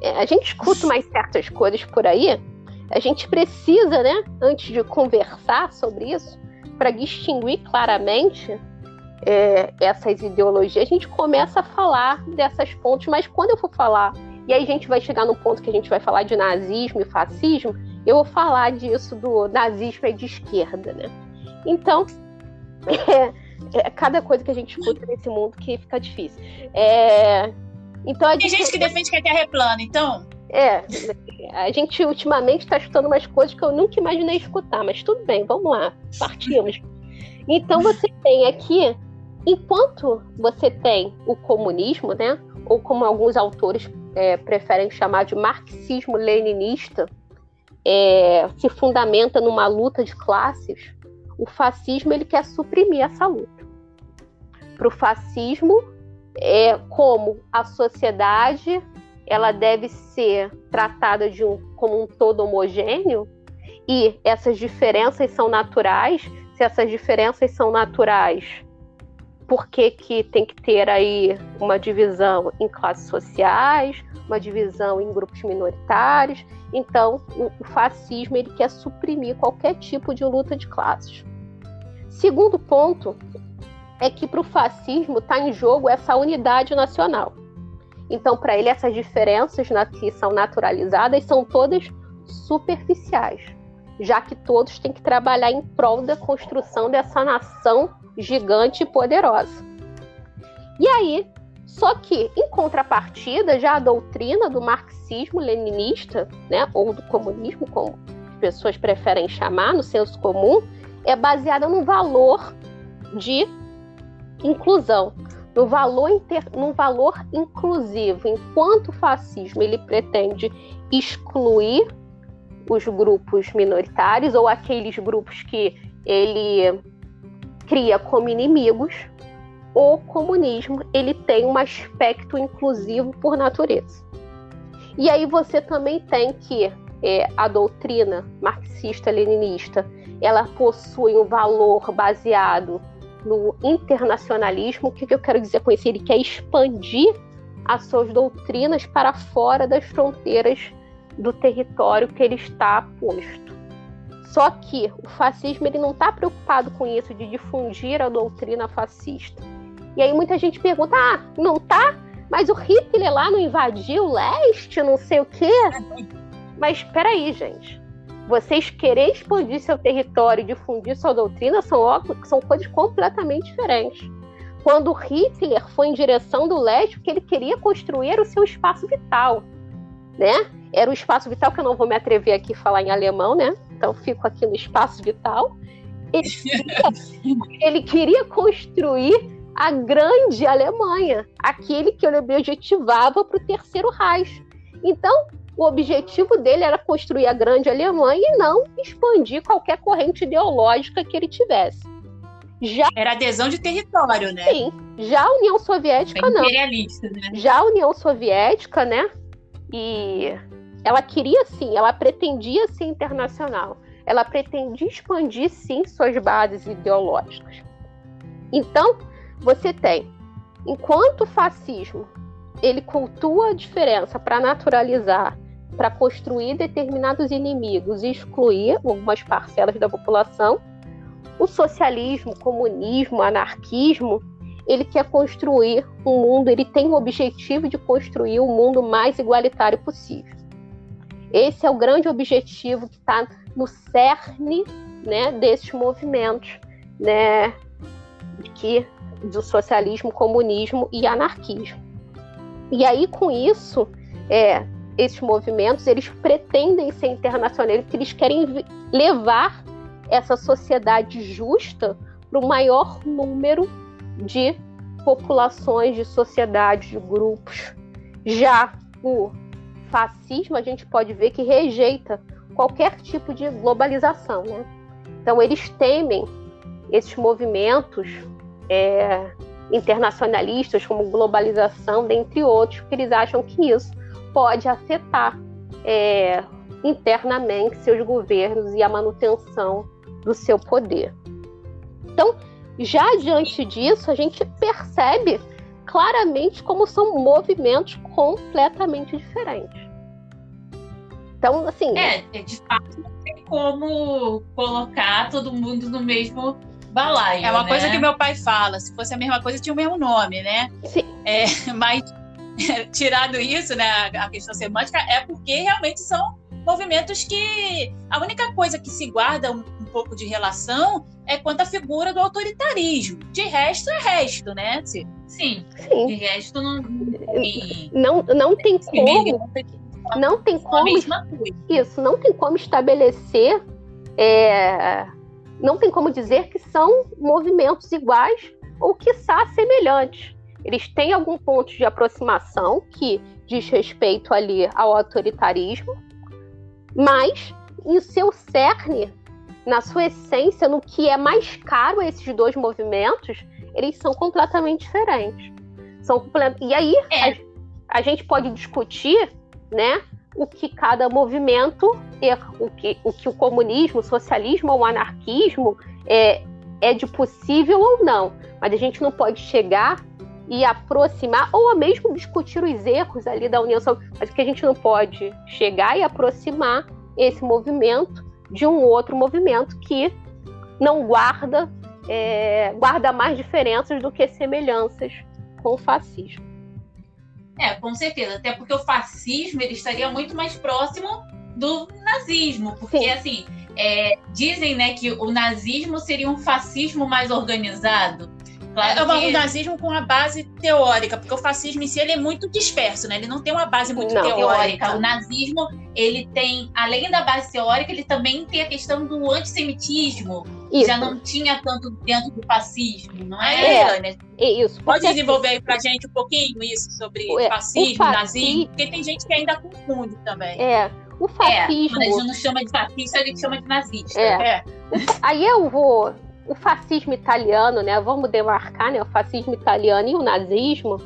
S3: É, a gente escuta umas certas coisas por aí. A gente precisa, né, antes de conversar sobre isso, para distinguir claramente é, essas ideologias, a gente começa a falar dessas pontos, mas quando eu for falar, e aí a gente vai chegar no ponto que a gente vai falar de nazismo e fascismo, eu vou falar disso do nazismo é de esquerda, né? Então, é, é cada coisa que a gente escuta nesse mundo que fica difícil. É, então
S1: Tem gente, gente que defende que a Terra é plana, então.
S3: É, a gente ultimamente está escutando umas coisas que eu nunca imaginei escutar, mas tudo bem, vamos lá, partimos. Então você tem aqui, enquanto você tem o comunismo, né, ou como alguns autores é, preferem chamar de marxismo-leninista, é, se fundamenta numa luta de classes, o fascismo ele quer suprimir essa luta. Para o fascismo, é como a sociedade ela deve ser tratada de um, como um todo homogêneo e essas diferenças são naturais. Se essas diferenças são naturais, por que, que tem que ter aí uma divisão em classes sociais, uma divisão em grupos minoritários? Então, o, fascismo ele quer suprimir qualquer tipo de luta de classes. Segundo ponto é que para o fascismo está em jogo essa unidade nacional. Então, para ele, essas diferenças que são naturalizadas são todas superficiais, já que todos têm que trabalhar em prol da construção dessa nação gigante e poderosa. E aí, só que, em contrapartida, já a doutrina do marxismo-leninista, né, ou do comunismo, como as pessoas preferem chamar, no senso comum, é baseada no valor de inclusão, no valor, inter, no valor inclusivo, enquanto o fascismo ele pretende excluir os grupos minoritários ou aqueles grupos que ele cria como inimigos, o comunismo ele tem um aspecto inclusivo por natureza. E aí você também tem que é, a doutrina marxista-leninista ela possui um valor baseado no internacionalismo. O que, que eu quero dizer com isso? Ele quer expandir as suas doutrinas para fora das fronteiras do território que ele está posto. Só que o fascismo ele não está preocupado com isso de difundir a doutrina fascista. E aí muita gente pergunta: ah, não tá? Mas o Hitler lá não invadiu o leste, não sei o quê. Mas espera aí, gente vocês querer expandir seu território e difundir sua doutrina são, são coisas completamente diferentes. Quando Hitler foi em direção do leste, porque ele queria construir o seu espaço vital, né? Era o espaço vital que eu não vou me atrever aqui a falar em alemão, né? Então fico aqui no espaço vital. Ele queria, ele queria construir a grande Alemanha, aquele que ele objetivava para o terceiro Reich. Então, o objetivo dele era construir a grande Alemanha e não expandir qualquer corrente ideológica que ele tivesse.
S1: Já... Era adesão de território, né?
S3: Sim. Já a União Soviética, não.
S1: Imperialista, né?
S3: Já a União Soviética, né? E ela queria sim, ela pretendia ser internacional. Ela pretendia expandir sim suas bases ideológicas. Então, você tem, enquanto o fascismo ele cultua a diferença para naturalizar para construir determinados inimigos e excluir algumas parcelas da população. O socialismo, comunismo, anarquismo, ele quer construir um mundo, ele tem o objetivo de construir o um mundo mais igualitário possível. Esse é o grande objetivo que está no cerne né, desses movimentos né, que, do socialismo, comunismo e anarquismo. E aí, com isso, é, esses movimentos, eles pretendem ser internacionais, porque eles querem levar essa sociedade justa para o maior número de populações, de sociedades, de grupos. Já o fascismo, a gente pode ver que rejeita qualquer tipo de globalização, né? Então eles temem esses movimentos é, internacionalistas como globalização, dentre outros, porque eles acham que isso pode afetar é, internamente seus governos e a manutenção do seu poder. Então, já diante disso, a gente percebe claramente como são movimentos completamente diferentes. Então, assim.
S1: É, é de fato, não tem como colocar todo mundo no mesmo balaio. É uma né? coisa que meu pai fala: se fosse a mesma coisa, tinha o mesmo nome, né?
S3: Sim.
S1: É, mas tirado isso, né, a questão semântica, é porque realmente são movimentos que a única coisa que se guarda um, um pouco de relação é quanto à figura do autoritarismo. De resto é resto, né? Sim. Sim. De resto não
S3: tem. Não, não tem como. Não tem como. Isso, não tem como estabelecer. É, não tem como dizer que são movimentos iguais ou, quiçá, semelhantes eles têm algum ponto de aproximação que diz respeito ali ao autoritarismo, mas em seu cerne, na sua essência, no que é mais caro a esses dois movimentos, eles são completamente diferentes. São E aí é. a, a, gente pode discutir, né, o que cada movimento, o que o, que o comunismo, o socialismo ou o anarquismo é, é de possível ou não. Mas a gente não pode chegar e aproximar, ou mesmo discutir os erros ali da União Soviética, mas que a gente não pode chegar e aproximar esse movimento de um outro movimento que não guarda é, guarda mais diferenças do que semelhanças com o fascismo.
S2: É, com certeza, até porque o fascismo ele estaria muito mais próximo do nazismo, porque Sim. assim é, dizem né, que o nazismo seria um fascismo mais organizado.
S1: Claro é que... um nazismo com a base teórica, porque o fascismo em si ele é muito disperso, né? Ele não tem uma base muito não, teórica.
S2: O nazismo, ele tem, além da base teórica, ele também tem a questão do antissemitismo. Isso. Já não tinha tanto dentro do fascismo, não é,
S3: é, é isso.
S1: Pode desenvolver aí pra gente um pouquinho isso sobre é, fascismo, nazismo? Porque tem gente que ainda confunde também.
S3: É, o fascismo. É,
S2: quando a gente não chama de fascista, a gente chama de nazista. É.
S3: é. Aí eu vou o fascismo italiano, né, vamos demarcar, né, o fascismo italiano e o nazismo,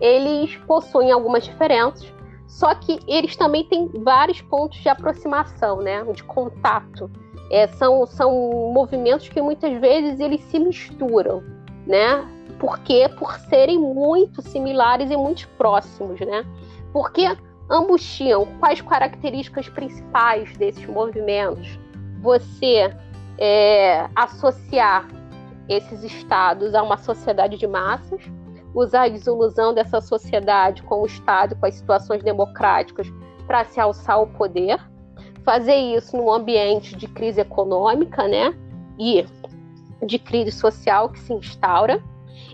S3: eles possuem algumas diferenças, só que eles também têm vários pontos de aproximação, né, de contato. É, são, são movimentos que muitas vezes eles se misturam, né? Porque por serem muito similares e muito próximos, né? Porque ambos tinham quais características principais desses movimentos? Você é, associar esses estados a uma sociedade de massas, usar a desilusão dessa sociedade com o Estado, com as situações democráticas, para se alçar ao poder, fazer isso num ambiente de crise econômica, né? E de crise social que se instaura.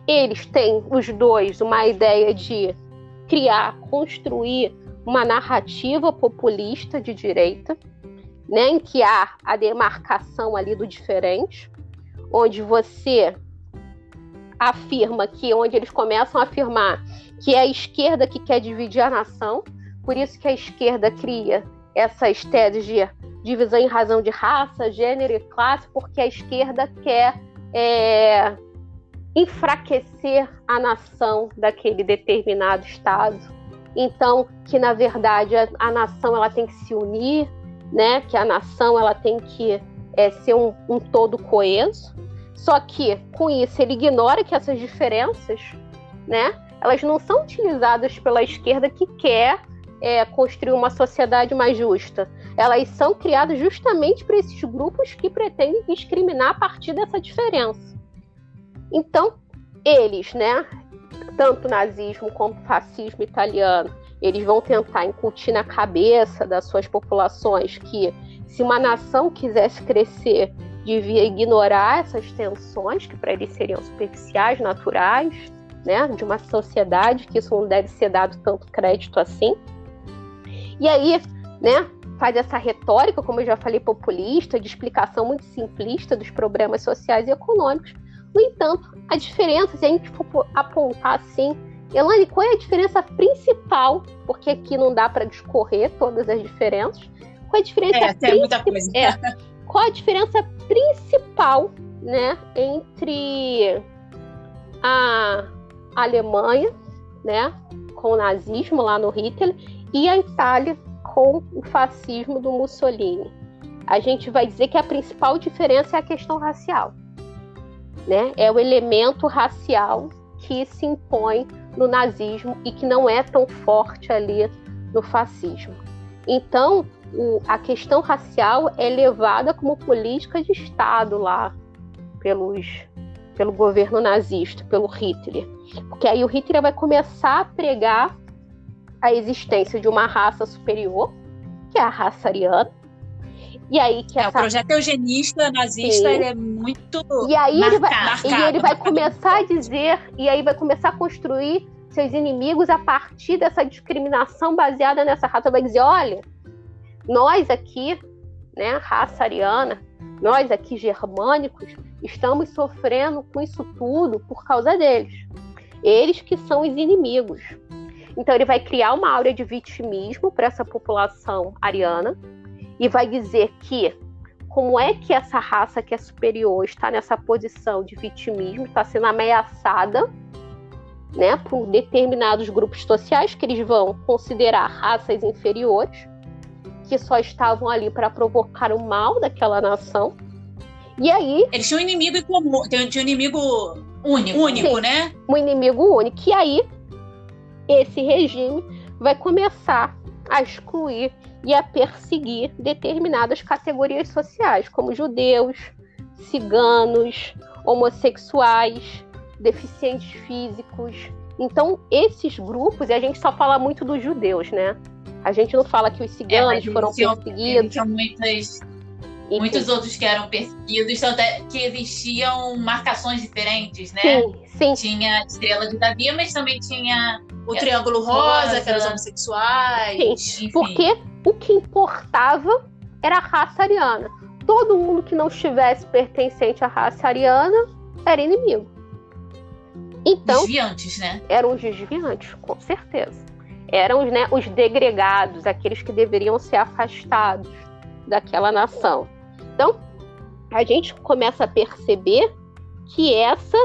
S3: Eles têm, os dois, uma ideia de criar, construir uma narrativa populista de direita, né, em que há a demarcação ali do diferente, onde você afirma que, onde eles começam a afirmar que é a esquerda que quer dividir a nação, por isso que a esquerda cria essas teses de divisão em razão de raça, gênero e classe, porque a esquerda quer é, enfraquecer a nação daquele determinado estado. Então, que na verdade a, a nação ela tem que se unir, né? Que a nação ela tem que é, ser um, um todo coeso. Só que com isso ele ignora que essas diferenças, né? Elas não são utilizadas pela esquerda que quer é, construir uma sociedade mais justa. Elas são criadas justamente para esses grupos que pretendem discriminar a partir dessa diferença. Então, eles, né, tanto nazismo como fascismo italiano, eles vão tentar incutir na cabeça das suas populações que se uma nação quisesse crescer, devia ignorar essas tensões que para eles seriam superficiais, naturais, né, de uma sociedade que isso não deve ser dado tanto crédito assim. E aí, né, faz essa retórica, como eu já falei, populista, de explicação muito simplista dos problemas sociais e econômicos. No entanto, a diferença, se a gente for apontar assim, Elane, qual é a diferença principal? Porque aqui não dá para discorrer todas as diferenças. Qual é a diferença
S1: é, principal? muita coisa.
S3: É, qual a diferença principal, né, entre a Alemanha, né, com o nazismo lá no Hitler e a Itália com o fascismo do Mussolini? A gente vai dizer que a principal diferença é a questão racial, né? É o elemento racial que se impõe no nazismo e que não é tão forte ali no fascismo. Então, o, a questão racial é levada como política de Estado lá pelos, pelo governo nazista, pelo Hitler. Porque aí o Hitler vai começar a pregar a existência de uma raça superior, que é a raça ariana, e aí que
S1: é, essa... O projeto eugenista nazista ele é muito e aí marcado,
S3: ele vai, marcado, e ele vai começar a dizer e aí vai começar a construir seus inimigos a partir dessa discriminação baseada nessa raça. Vai dizer, olha, nós aqui, né, raça ariana, nós aqui germânicos, estamos sofrendo com isso tudo por causa deles. Eles que são os inimigos. Então ele vai criar uma áurea de vitimismo para essa população ariana e vai dizer que como é que essa raça que é superior está nessa posição de vitimismo, está sendo ameaçada, né, por determinados grupos sociais que eles vão considerar raças inferiores, que só estavam ali para provocar o mal daquela nação. E aí.
S1: Eles tinham um inimigo comum, tinham um inimigo único, único né?
S3: Um inimigo único. E aí, esse regime vai começar a excluir e a perseguir determinadas categorias sociais, como judeus, ciganos, homossexuais, deficientes físicos. Então, esses grupos, e a gente só fala muito dos judeus, né? A gente não fala que os ciganos é, foram perseguidos.
S1: Muitas, muitos outros que eram perseguidos, até que existiam marcações diferentes, né?
S3: Sim, sim.
S1: Tinha estrela de Davi, mas também tinha o Triângulo Rosa, rosa. que eram os homossexuais.
S3: Sim, enfim. porque o que importava era a raça ariana. Todo mundo que não estivesse pertencente à raça ariana era inimigo. Então,
S1: desviantes, né?
S3: Eram os desviantes, com certeza. Eram né, os degregados, aqueles que deveriam ser afastados daquela nação. Então, a gente começa a perceber que essa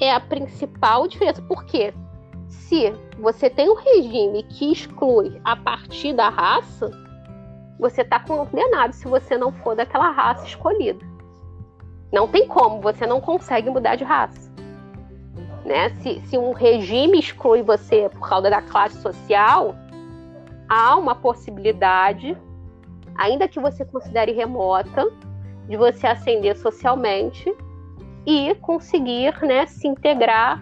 S3: é a principal diferença. Por quê? Se você tem um regime que exclui a partir da raça, você está condenado se você não for daquela raça escolhida. Não tem como, você não consegue mudar de raça. Né? Se, se um regime exclui você por causa da classe social, há uma possibilidade, ainda que você considere remota, de você ascender socialmente e conseguir né, se integrar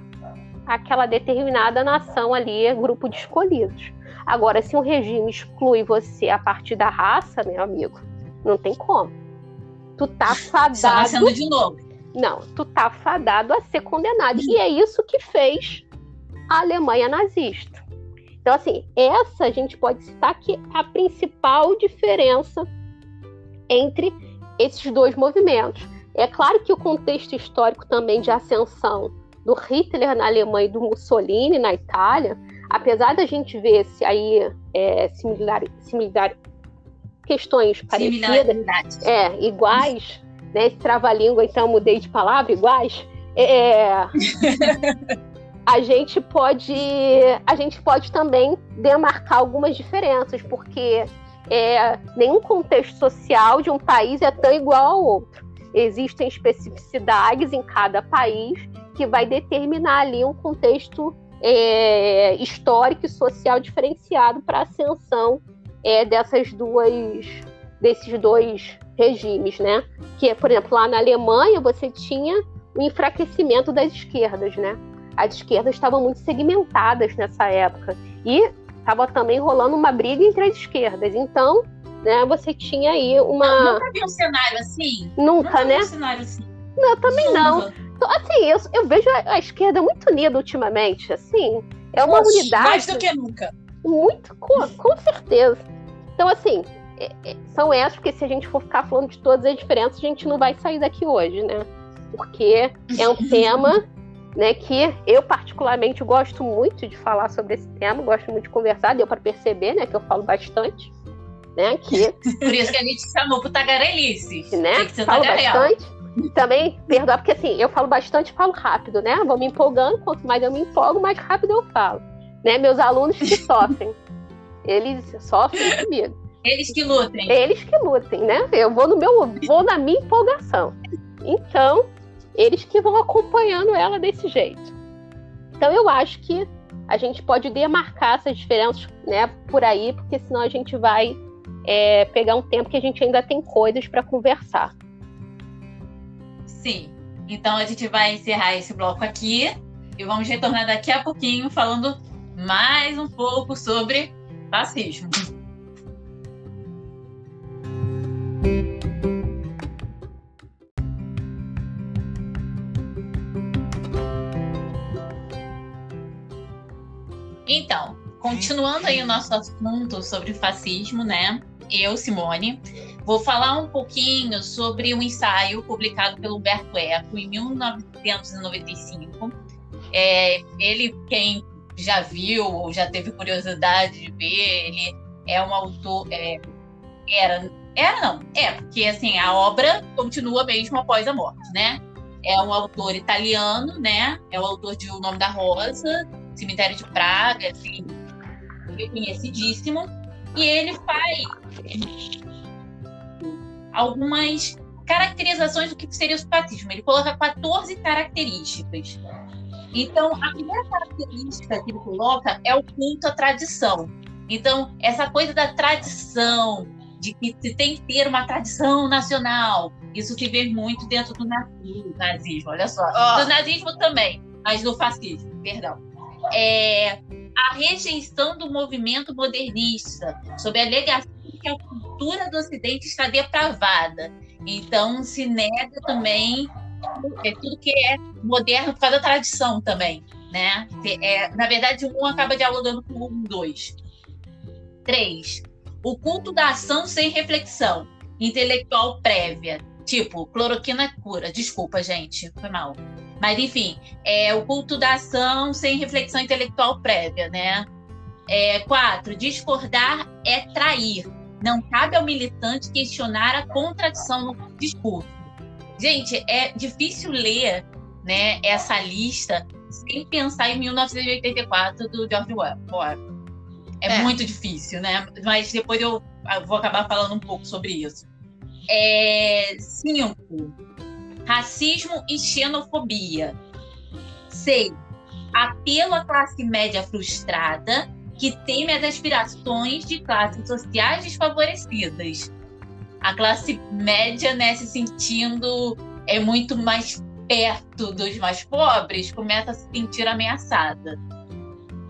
S3: àquela determinada nação ali, grupo de escolhidos. Agora, se um regime exclui você a partir da raça, meu amigo, não tem como. Tu tá fadado.
S1: Só de novo.
S3: Não, tu tá fadado a ser condenado. E é isso que fez a Alemanha nazista. Então, assim, essa a gente pode citar que é a principal diferença entre esses dois movimentos. É claro que o contexto histórico também de ascensão do Hitler na Alemanha e do Mussolini na Itália, apesar da gente ver se aí é, similar, similar, questões parecidas, é, iguais, né? Esse trava-língua, então mudei de palavra, iguais. É, a gente pode a gente pode também demarcar algumas diferenças, porque é, nenhum contexto social de um país é tão igual ao outro. Existem especificidades em cada país que vai determinar ali um contexto é, histórico e social diferenciado para a ascensão é, dessas duas desses dois regimes, né? Que, por exemplo, lá na Alemanha você tinha o enfraquecimento das esquerdas, né? As esquerdas estavam muito segmentadas nessa época e estava também rolando uma briga entre as esquerdas. Então, né, você tinha aí uma.
S1: Eu nunca vi um cenário assim.
S3: Nunca,
S1: nunca
S3: né?
S1: Um cenário assim.
S3: Não, também não. Então, assim, eu, eu vejo a, a, esquerda muito unida ultimamente, assim. É uma Oxe, unidade.
S1: Mais do que nunca.
S3: Muito, com, com certeza. Então, assim, é, é, são essas, porque se a gente for ficar falando de todas as diferenças, a gente não vai sair daqui hoje, né? Porque é um tema né, que eu particularmente gosto muito de falar sobre esse tema, gosto muito de conversar, deu para perceber, né, que eu falo bastante, né, que
S1: por isso que a gente chamou pro tagarelice,
S3: né, falo bastante, também, perdoar, porque assim, eu falo bastante falo rápido, né? Vou me empolgando, quanto mais eu me empolgo, mais rápido eu falo. Né? Meus alunos que sofrem. Eles sofrem comigo.
S1: Eles que lutem.
S3: Eles que lutem, né? Eu vou no meu, vou na minha empolgação. Então, eles que vão acompanhando ela desse jeito. Então, eu acho que a gente pode demarcar essas diferenças, né, por aí, porque senão a gente vai é, pegar um tempo que a gente ainda tem coisas para conversar.
S1: Sim. Então a gente vai encerrar esse bloco aqui e vamos retornar daqui a pouquinho falando mais um pouco sobre racismo. Então, continuando aí o nosso assunto sobre fascismo, né? Eu, Simone, Vou falar um pouquinho sobre um ensaio publicado pelo Humberto Eco em 1995. É, ele quem
S2: já viu ou já teve curiosidade de ver, ele é um autor. É, era, era não, é, porque assim, a obra continua mesmo após a morte, né? É um autor italiano, né? É o autor de O Nome da Rosa, Cemitério de Praga, assim, reconhecidíssimo. E ele faz algumas caracterizações do que seria o fascismo. Ele coloca 14 características. Então, a primeira característica que ele coloca é o culto à tradição. Então, essa coisa da tradição, de que se tem que ter uma tradição nacional, isso se vê muito dentro do nazismo, olha só. Oh. Do nazismo também, mas do fascismo, perdão. É, a rejeição do movimento modernista, sob a alegação que a cultura do Ocidente está depravada. Então, se nega também é tudo que é moderno por causa da tradição também, né? É, na verdade, um acaba dialogando com o um, dois. Três, o culto da ação sem reflexão intelectual prévia. Tipo, cloroquina cura. Desculpa, gente, foi mal. Mas, enfim, é o culto da ação sem reflexão intelectual prévia, né? É, quatro, discordar é trair. Não cabe ao militante questionar a contradição no discurso. Gente, é difícil ler né, essa lista sem pensar em 1984 do George Orwell. É, é, muito difícil, né? Mas depois eu vou acabar falando um pouco sobre isso. É, cinco, racismo e xenofobia. Seis, apelo à classe média frustrada que teme as aspirações de classes sociais desfavorecidas. A classe média, né, se sentindo é muito mais perto dos mais pobres, começa a se sentir ameaçada.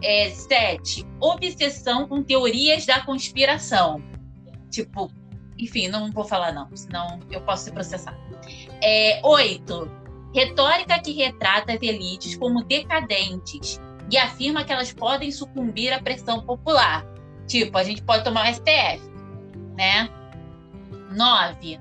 S2: É, sete, obsessão com teorias da conspiração. Tipo, enfim, não vou falar não, senão eu posso ser processado. É, oito, retórica que retrata as elites como decadentes e afirma que elas podem sucumbir à pressão popular. Tipo, a gente pode tomar o STF, né? Nove,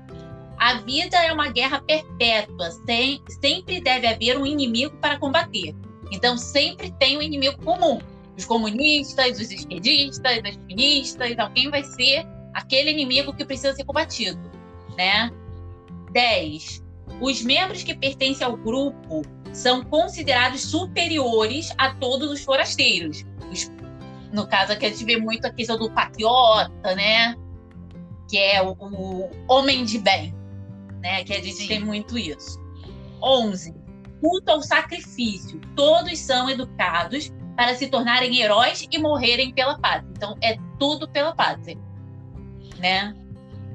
S2: a vida é uma guerra perpétua, sem, sempre deve haver um inimigo para combater. Então, sempre tem um inimigo comum os comunistas, os esquerdistas, as feministas, alguém vai ser aquele inimigo que precisa ser combatido, né? 10. Os membros que pertencem ao grupo são considerados superiores a todos os forasteiros. Os, no caso aqui a gente vê muito a questão do patriota, né? Que é o, o homem de bem, né? Que a gente Sim. tem muito isso. 11. Culto ao sacrifício. Todos são educados para se tornarem heróis e morrerem pela pátria. Então, é tudo pela pátria. Né?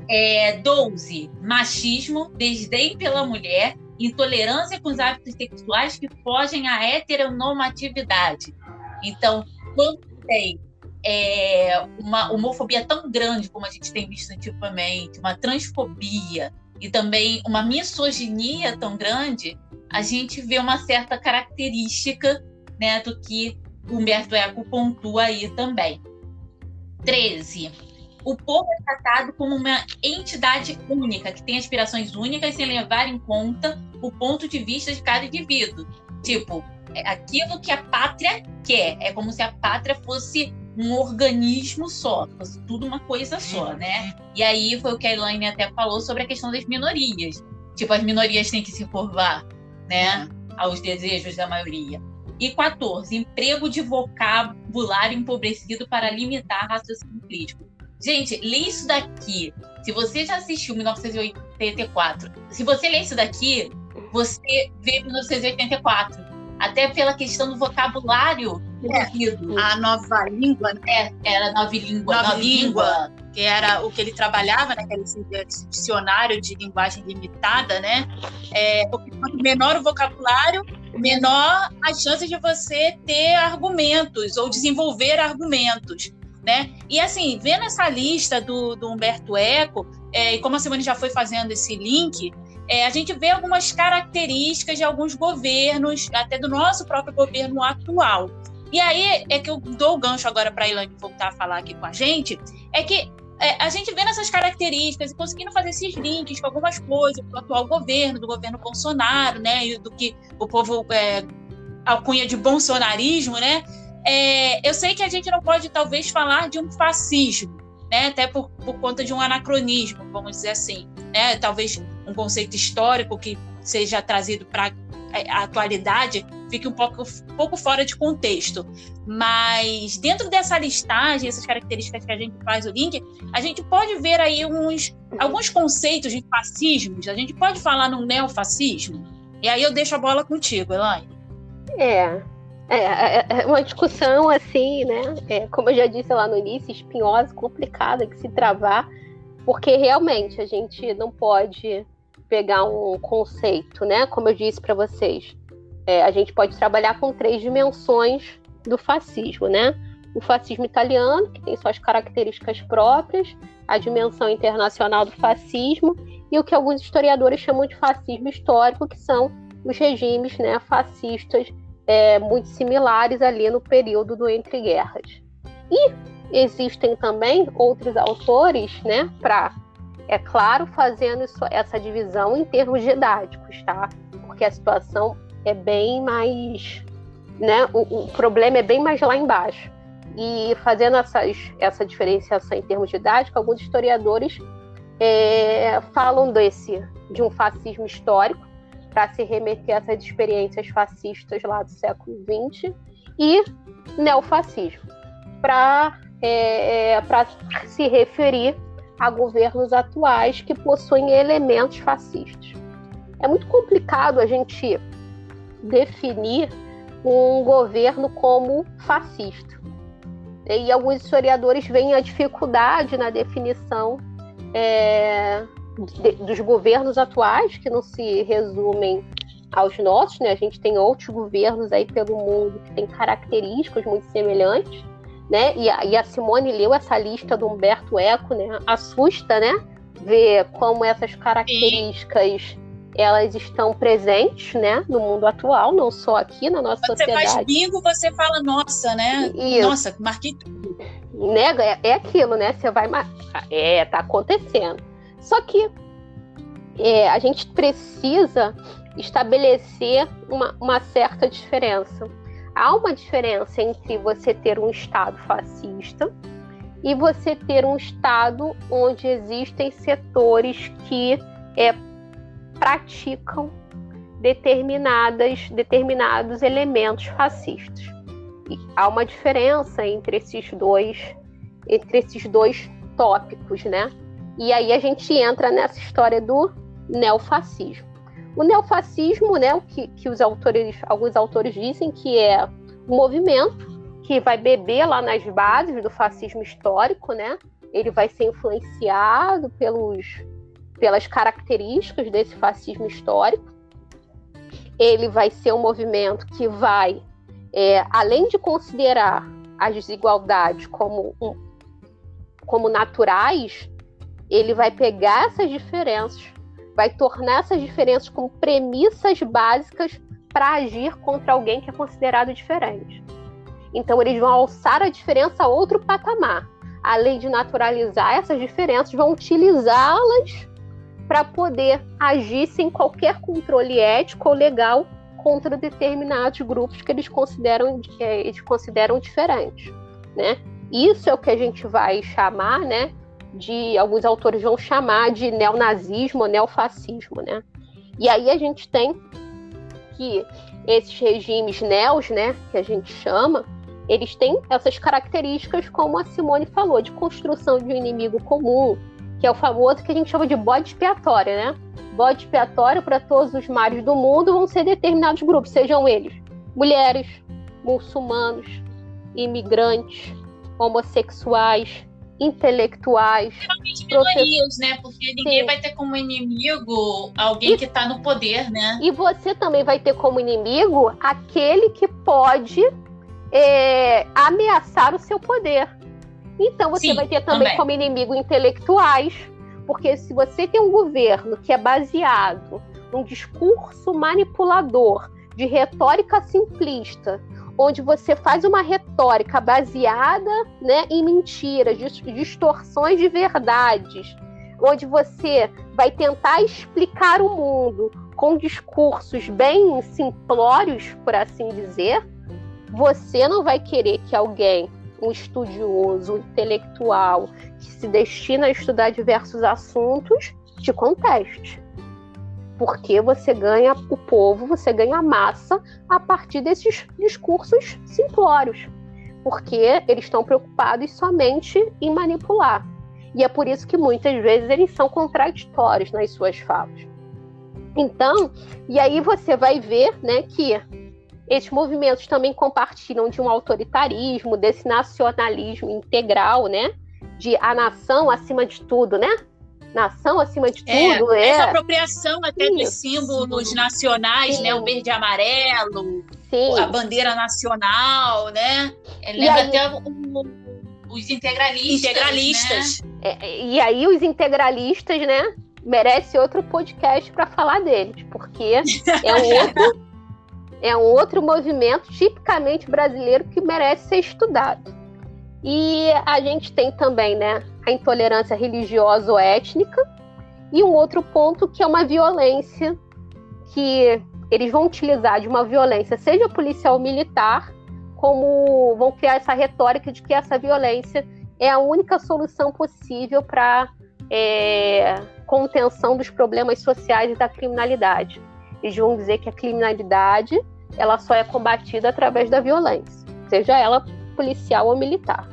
S2: É, 12. Machismo, desdém pela mulher, intolerância com os hábitos sexuais que fogem à heteronormatividade. Então, quando tem é, uma homofobia tão grande como a gente tem visto antigamente, uma transfobia e também uma misoginia tão grande, a gente vê uma certa característica né, do que Humberto Eco pontua aí também. 13. O povo é tratado como uma entidade única, que tem aspirações únicas sem levar em conta o ponto de vista de cada indivíduo. Tipo, é aquilo que a pátria quer. É como se a pátria fosse um organismo só, fosse tudo uma coisa só, né? E aí foi o que a Elaine até falou sobre a questão das minorias. Tipo, as minorias têm que se curvar, né? Aos desejos da maioria. E 14, emprego de vocabulário empobrecido para limitar raciocínio crítico. Gente, lê isso daqui. Se você já assistiu 1984, se você lê isso daqui, você vê 1984. Até pela questão do vocabulário
S1: é, A nova língua, né?
S2: É, era nova língua.
S1: Nova, nova língua, língua, que era o que ele trabalhava, né? Esse dicionário de linguagem limitada, né? É, quanto menor o vocabulário, menor as chances de você ter argumentos ou desenvolver argumentos. Né? E assim, vendo essa lista do, do Humberto Eco, é, e como a Simone já foi fazendo esse link, é, a gente vê algumas características de alguns governos, até do nosso próprio governo atual. E aí é que eu dou o gancho agora para a Ilane voltar a falar aqui com a gente, é que é, a gente vendo essas características e conseguindo fazer esses links com algumas coisas do atual governo, do governo Bolsonaro, né, e do que o povo é, alcunha de bolsonarismo, né, é, eu sei que a gente não pode talvez falar de um fascismo, né? Até por, por conta de um anacronismo, vamos dizer assim, né? Talvez um conceito histórico que seja trazido para a atualidade fique um pouco, um pouco fora de contexto. Mas dentro dessa listagem, essas características que a gente faz o link, a gente pode ver aí uns, alguns conceitos de fascismos. A gente pode falar num neofascismo? E aí eu deixo a bola contigo, Elaine.
S3: É, é, é, é uma discussão assim, né? É, como eu já disse lá no início, espinhosa, complicada, que se travar, porque realmente a gente não pode pegar um conceito, né? Como eu disse para vocês, é, a gente pode trabalhar com três dimensões do fascismo, né? O fascismo italiano, que tem suas características próprias, a dimensão internacional do fascismo e o que alguns historiadores chamam de fascismo histórico, que são os regimes né, fascistas é, muito similares ali no período do entre guerras. E existem também outros autores, né, para é claro, fazendo isso, essa divisão em termos didáticos, tá? Porque a situação é bem mais. Né? O, o problema é bem mais lá embaixo. E fazendo essas, essa diferenciação em termos didáticos, alguns historiadores é, falam desse de um fascismo histórico para se remeter a essas experiências fascistas lá do século XX e neofascismo para é, é, se referir a governos atuais que possuem elementos fascistas. É muito complicado a gente definir um governo como fascista. E alguns historiadores veem a dificuldade na definição é, de, dos governos atuais, que não se resumem aos nossos, né? A gente tem outros governos aí pelo mundo que têm características muito semelhantes né? E a, e a Simone leu essa lista do Humberto Eco, né? Assusta, né? Ver como essas características Sim. elas estão presentes, né? No mundo atual, não só aqui na nossa
S1: você
S3: sociedade.
S1: Você faz bingo, você fala, nossa, né? Isso. Nossa, marquei tudo.
S3: Né? É, é aquilo, né? Você vai marcar. É, tá acontecendo. Só que é, a gente precisa estabelecer uma, uma certa diferença há uma diferença entre você ter um Estado fascista e você ter um Estado onde existem setores que é, praticam determinadas, determinados elementos fascistas. E há uma diferença entre esses dois, entre esses dois tópicos, né? E aí a gente entra nessa história do neofascismo. O neofascismo, né, o que, que os autores, alguns autores dizem que é um movimento que vai beber lá nas bases do fascismo histórico, né? Ele vai ser influenciado pelos, pelas características desse fascismo histórico. Ele vai ser um movimento que vai, é, além de considerar as desigualdades como, como naturais, ele vai pegar essas diferenças vai tornar essas diferenças como premissas básicas para agir contra alguém que é considerado diferente. Então, eles vão alçar a diferença a outro patamar. Além de naturalizar essas diferenças, vão utilizá-las para poder agir sem qualquer controle ético ou legal contra determinados grupos que eles consideram, é, eles consideram diferentes. Né? Isso é o que a gente vai chamar né, de alguns autores vão chamar de neonazismo neofascismo, né? E aí a gente tem que esses regimes neos, né, que a gente chama, eles têm essas características, como a Simone falou, de construção de um inimigo comum, que é o famoso que a gente chama de bode expiatório, né? Bode expiatório para todos os mares do mundo vão ser determinados grupos, sejam eles mulheres, muçulmanos, imigrantes, homossexuais, intelectuais.
S2: Geralmente minorias, né? Porque ninguém Sim. vai ter como inimigo alguém e, que está no poder, né?
S3: E você também vai ter como inimigo aquele que pode é, ameaçar o seu poder. Então você Sim, vai ter também, também como inimigo intelectuais, porque se você tem um governo que é baseado num discurso manipulador, de retórica simplista, onde você faz uma retórica baseada né, em mentiras, distorções de verdades, onde você vai tentar explicar o mundo com discursos bem simplórios, por assim dizer, você não vai querer que alguém, um estudioso, um intelectual, que se destina a estudar diversos assuntos, te conteste. Porque você ganha o povo, você ganha a massa a partir desses discursos simplórios. Porque eles estão preocupados somente em manipular. E é por isso que muitas vezes eles são contraditórios nas suas falas. Então, e aí você vai ver né, que esses movimentos também compartilham de um autoritarismo, desse nacionalismo integral, né? De a nação acima de tudo, né? Nação acima de é, tudo. É,
S4: essa apropriação até Isso. dos símbolos nacionais, Sim. né? O verde e amarelo, Sim. a bandeira nacional, né?
S2: É, lembra aí... até o, os integralistas.
S3: Integralistas. Né? É, e aí os integralistas, né? merece outro podcast para falar deles, porque é um outro é um outro movimento tipicamente brasileiro que merece ser estudado. E a gente tem também, né, a intolerância religiosa ou étnica e um outro ponto que é uma violência que eles vão utilizar de uma violência, seja policial ou militar, como vão criar essa retórica de que essa violência é a única solução possível para é, contenção dos problemas sociais e da criminalidade. Eles vão dizer que a criminalidade ela só é combatida através da violência, seja ela policial ou militar.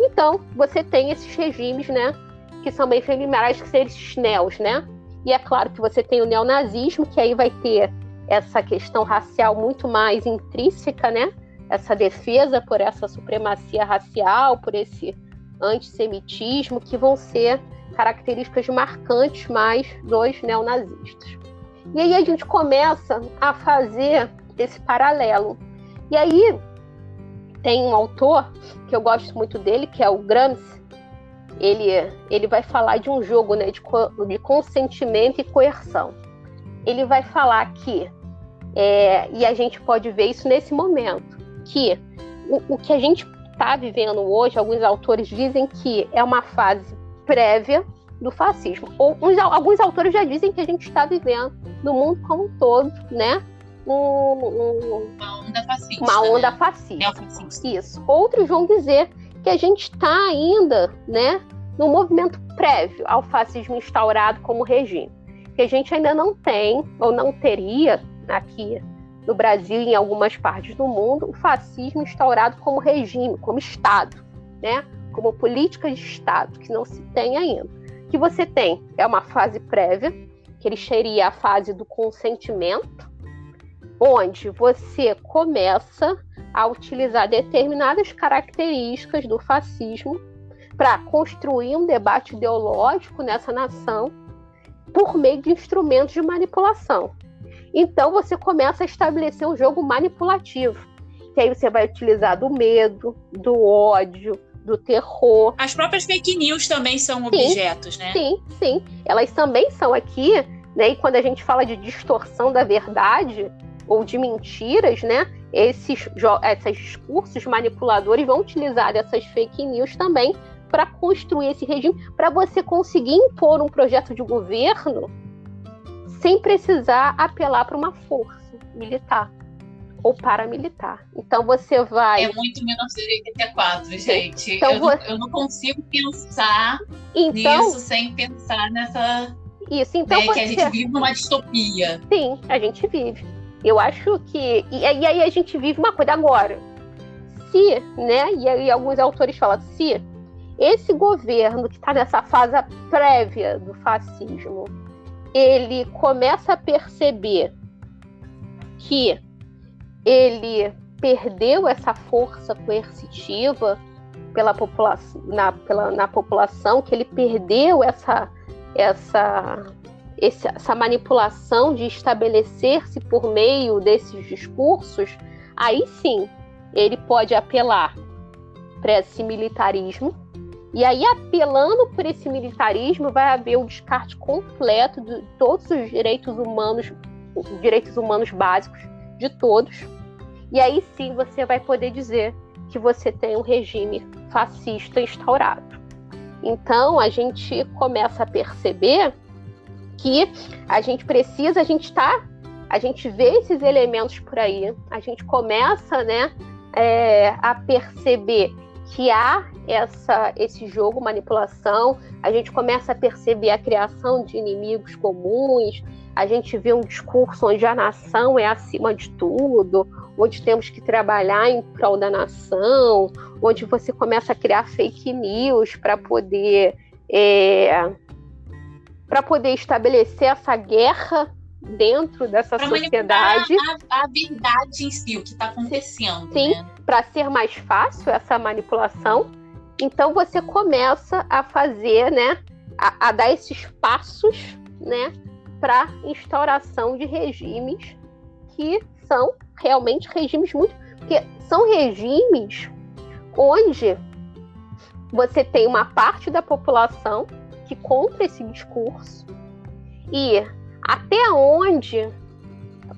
S3: Então, você tem esses regimes, né, que são bem familiares, que são esses neos, né? E é claro que você tem o neonazismo, que aí vai ter essa questão racial muito mais intrínseca, né? Essa defesa por essa supremacia racial, por esse antissemitismo, que vão ser características marcantes mais dos neonazistas. E aí a gente começa a fazer esse paralelo. E aí tem um autor que eu gosto muito dele, que é o Gramsci. Ele, ele vai falar de um jogo né, de, de consentimento e coerção. Ele vai falar que, é, e a gente pode ver isso nesse momento, que o, o que a gente está vivendo hoje, alguns autores dizem que é uma fase prévia do fascismo. Ou, uns, alguns autores já dizem que a gente está vivendo no mundo como um todo, né? Um,
S2: um, uma onda fascista.
S3: Uma né? onda né? fascista. Isso. Outros vão dizer que a gente está ainda, né, no movimento prévio ao fascismo instaurado como regime. Que a gente ainda não tem, ou não teria aqui no Brasil e em algumas partes do mundo, o fascismo instaurado como regime, como Estado, né? como política de Estado, que não se tem ainda. O que você tem é uma fase prévia, que ele seria a fase do consentimento, onde você começa a utilizar determinadas características do fascismo para construir um debate ideológico nessa nação por meio de instrumentos de manipulação. Então você começa a estabelecer um jogo manipulativo, que aí você vai utilizar do medo, do ódio, do terror.
S4: As próprias fake news também são sim, objetos, né?
S3: Sim, sim. Elas também são aqui, né? E quando a gente fala de distorção da verdade ou de mentiras, né? Esses, esses discursos manipuladores vão utilizar essas fake news também para construir esse regime, para você conseguir impor um projeto de governo sem precisar apelar para uma força militar ou paramilitar. Então você vai.
S2: É muito 1984, gente. Então, eu, você... não, eu não consigo pensar então... nisso sem pensar nessa.
S3: Isso, então.
S2: Né, você... Que a gente vive numa distopia.
S3: Sim, a gente vive. Eu acho que. E, e aí a gente vive uma coisa agora. Se, né? E aí alguns autores falam, se esse governo que está nessa fase prévia do fascismo, ele começa a perceber que ele perdeu essa força coercitiva pela população, na, pela, na população, que ele perdeu essa, essa, essa manipulação de estabelecer-se por meio desses discursos, aí sim ele pode apelar para esse militarismo. E aí, apelando por esse militarismo, vai haver o descarte completo de todos os direitos humanos, direitos humanos básicos de todos. E aí sim você vai poder dizer que você tem um regime fascista instaurado. Então a gente começa a perceber que a gente precisa, a gente está, a gente vê esses elementos por aí, a gente começa, né, é, a perceber que há essa, esse jogo, manipulação, a gente começa a perceber a criação de inimigos comuns, a gente vê um discurso onde a nação é acima de tudo, onde temos que trabalhar em prol da nação, onde você começa a criar fake news para poder é, para poder estabelecer essa guerra dentro dessa pra sociedade.
S2: A, a, verdade em si, o que está acontecendo.
S3: Sim,
S2: né?
S3: para ser mais fácil essa manipulação. Então você começa a fazer, né, a, a dar esses passos, né, para instauração de regimes que são realmente regimes muito, porque são regimes onde você tem uma parte da população que compra esse discurso e até onde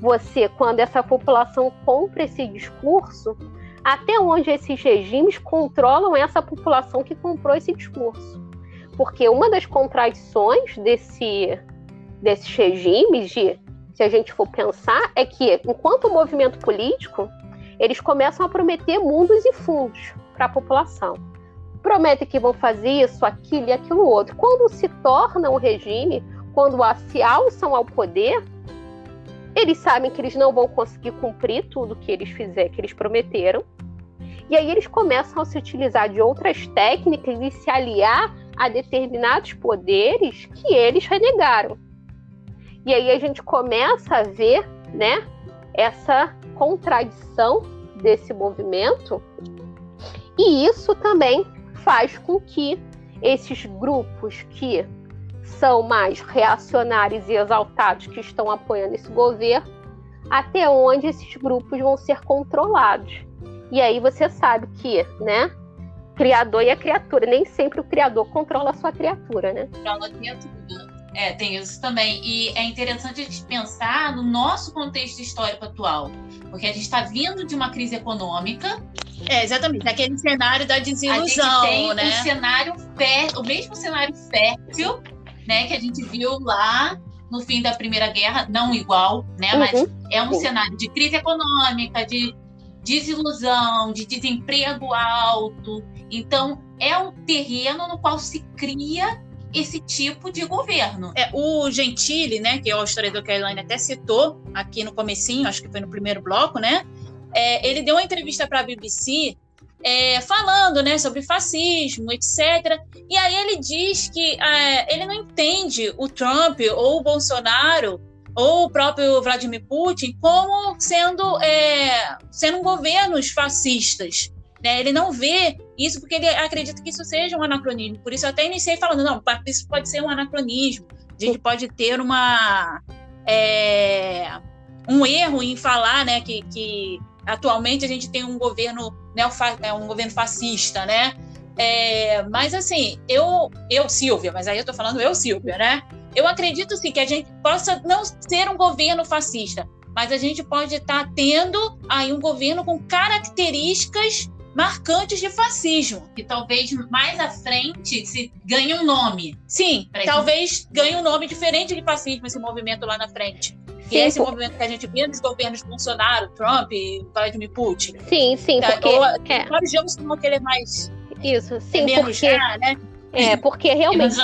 S3: você, quando essa população compra esse discurso, até onde esses regimes controlam essa população que comprou esse discurso. Porque uma das contradições desse, desses regimes, de, se a gente for pensar, é que, enquanto movimento político, eles começam a prometer mundos e fundos para a população. Prometem que vão fazer isso, aquilo e aquilo outro. Quando se torna um regime, quando se alçam ao poder, eles sabem que eles não vão conseguir cumprir tudo que eles fizeram, que eles prometeram. E aí eles começam a se utilizar de outras técnicas e se aliar a determinados poderes que eles renegaram. E aí a gente começa a ver, né, essa contradição desse movimento. E isso também faz com que esses grupos que são mais reacionários e exaltados que estão apoiando esse governo, até onde esses grupos vão ser controlados. E aí você sabe que, né, criador e a criatura, nem sempre o criador controla a sua criatura, né?
S2: Controla a criatura. É, tem isso também. E é interessante a gente pensar no nosso contexto histórico atual, porque a gente está vindo de uma crise econômica.
S1: É, exatamente, naquele cenário da desilusão,
S2: a gente tem
S1: né?
S2: Um cenário fértil, o mesmo cenário fértil né, que a gente viu lá no fim da Primeira Guerra, não igual, né, uhum. mas é um cenário de crise econômica, de desilusão, de desemprego alto. Então, é um terreno no qual se cria esse tipo de governo.
S1: É, o Gentili, né, que é o historiador que a Elaine até citou aqui no comecinho, acho que foi no primeiro bloco, né, é, ele deu uma entrevista para a BBC é, falando né, sobre fascismo, etc. E aí ele diz que é, ele não entende o Trump ou o Bolsonaro ou o próprio Vladimir Putin como sendo, é, sendo governos fascistas. Né? Ele não vê isso porque ele acredita que isso seja um anacronismo. Por isso eu até iniciei falando, não, isso pode ser um anacronismo. A gente pode ter uma é, um erro em falar né, que, que atualmente a gente tem um governo é um governo fascista, né? É, mas assim, eu, eu, Silvia, mas aí eu tô falando eu, Silvia, né? Eu acredito sim que a gente possa não ser um governo fascista, mas a gente pode estar tá tendo aí um governo com características marcantes de fascismo.
S2: Que talvez mais à frente se ganhe um nome.
S1: Sim, talvez ganhe um nome diferente de fascismo esse movimento lá na frente. Sim, e esse por... movimento que a gente vê nos governos Bolsonaro, Trump e Vladimir Putin.
S3: Sim, sim, tá, porque... Ou,
S1: é. Nós vemos como que ele é mais...
S3: Isso, sim, é porque... Já, né? É, porque realmente...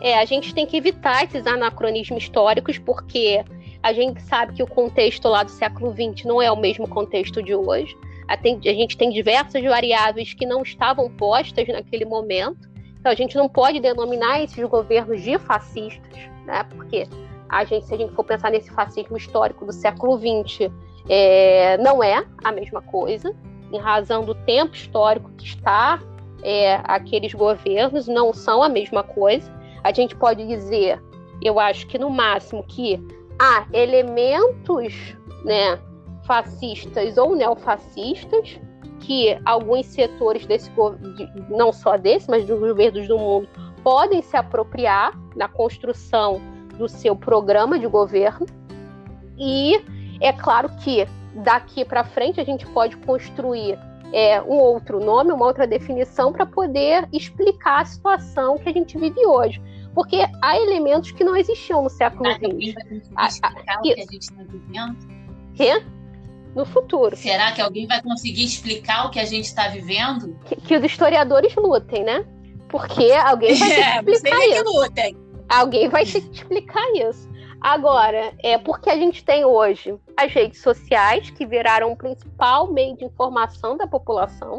S3: É, é, a gente tem que evitar esses anacronismos históricos, porque a gente sabe que o contexto lá do século XX não é o mesmo contexto de hoje. A, a gente tem diversas variáveis que não estavam postas naquele momento. Então a gente não pode denominar esses governos de fascistas, né? Porque a gente, se a gente for pensar nesse fascismo histórico do século XX, é, não é a mesma coisa, em razão do tempo histórico que está é, aqueles governos, não são a mesma coisa. A gente pode dizer, eu acho que no máximo que há elementos né, fascistas ou neofascistas que alguns setores desse não só desse, mas dos governos do mundo podem se apropriar na construção do seu programa de governo. E é claro que daqui para frente a gente pode construir é, um outro nome, uma outra definição para poder explicar a situação que a gente vive hoje. Porque há elementos que não existiam no século XX.
S2: Ah, explicar o que a gente está vivendo?
S3: Quê? no futuro.
S2: Será que alguém vai conseguir explicar o que a gente está vivendo?
S3: Que, que, os historiadores lutem, né? Porque alguém vai ter que é, explicar é, isso. Que lutem. Alguém vai que explicar isso. Agora, é porque a gente tem hoje as redes sociais, que viraram o principal meio de informação da população.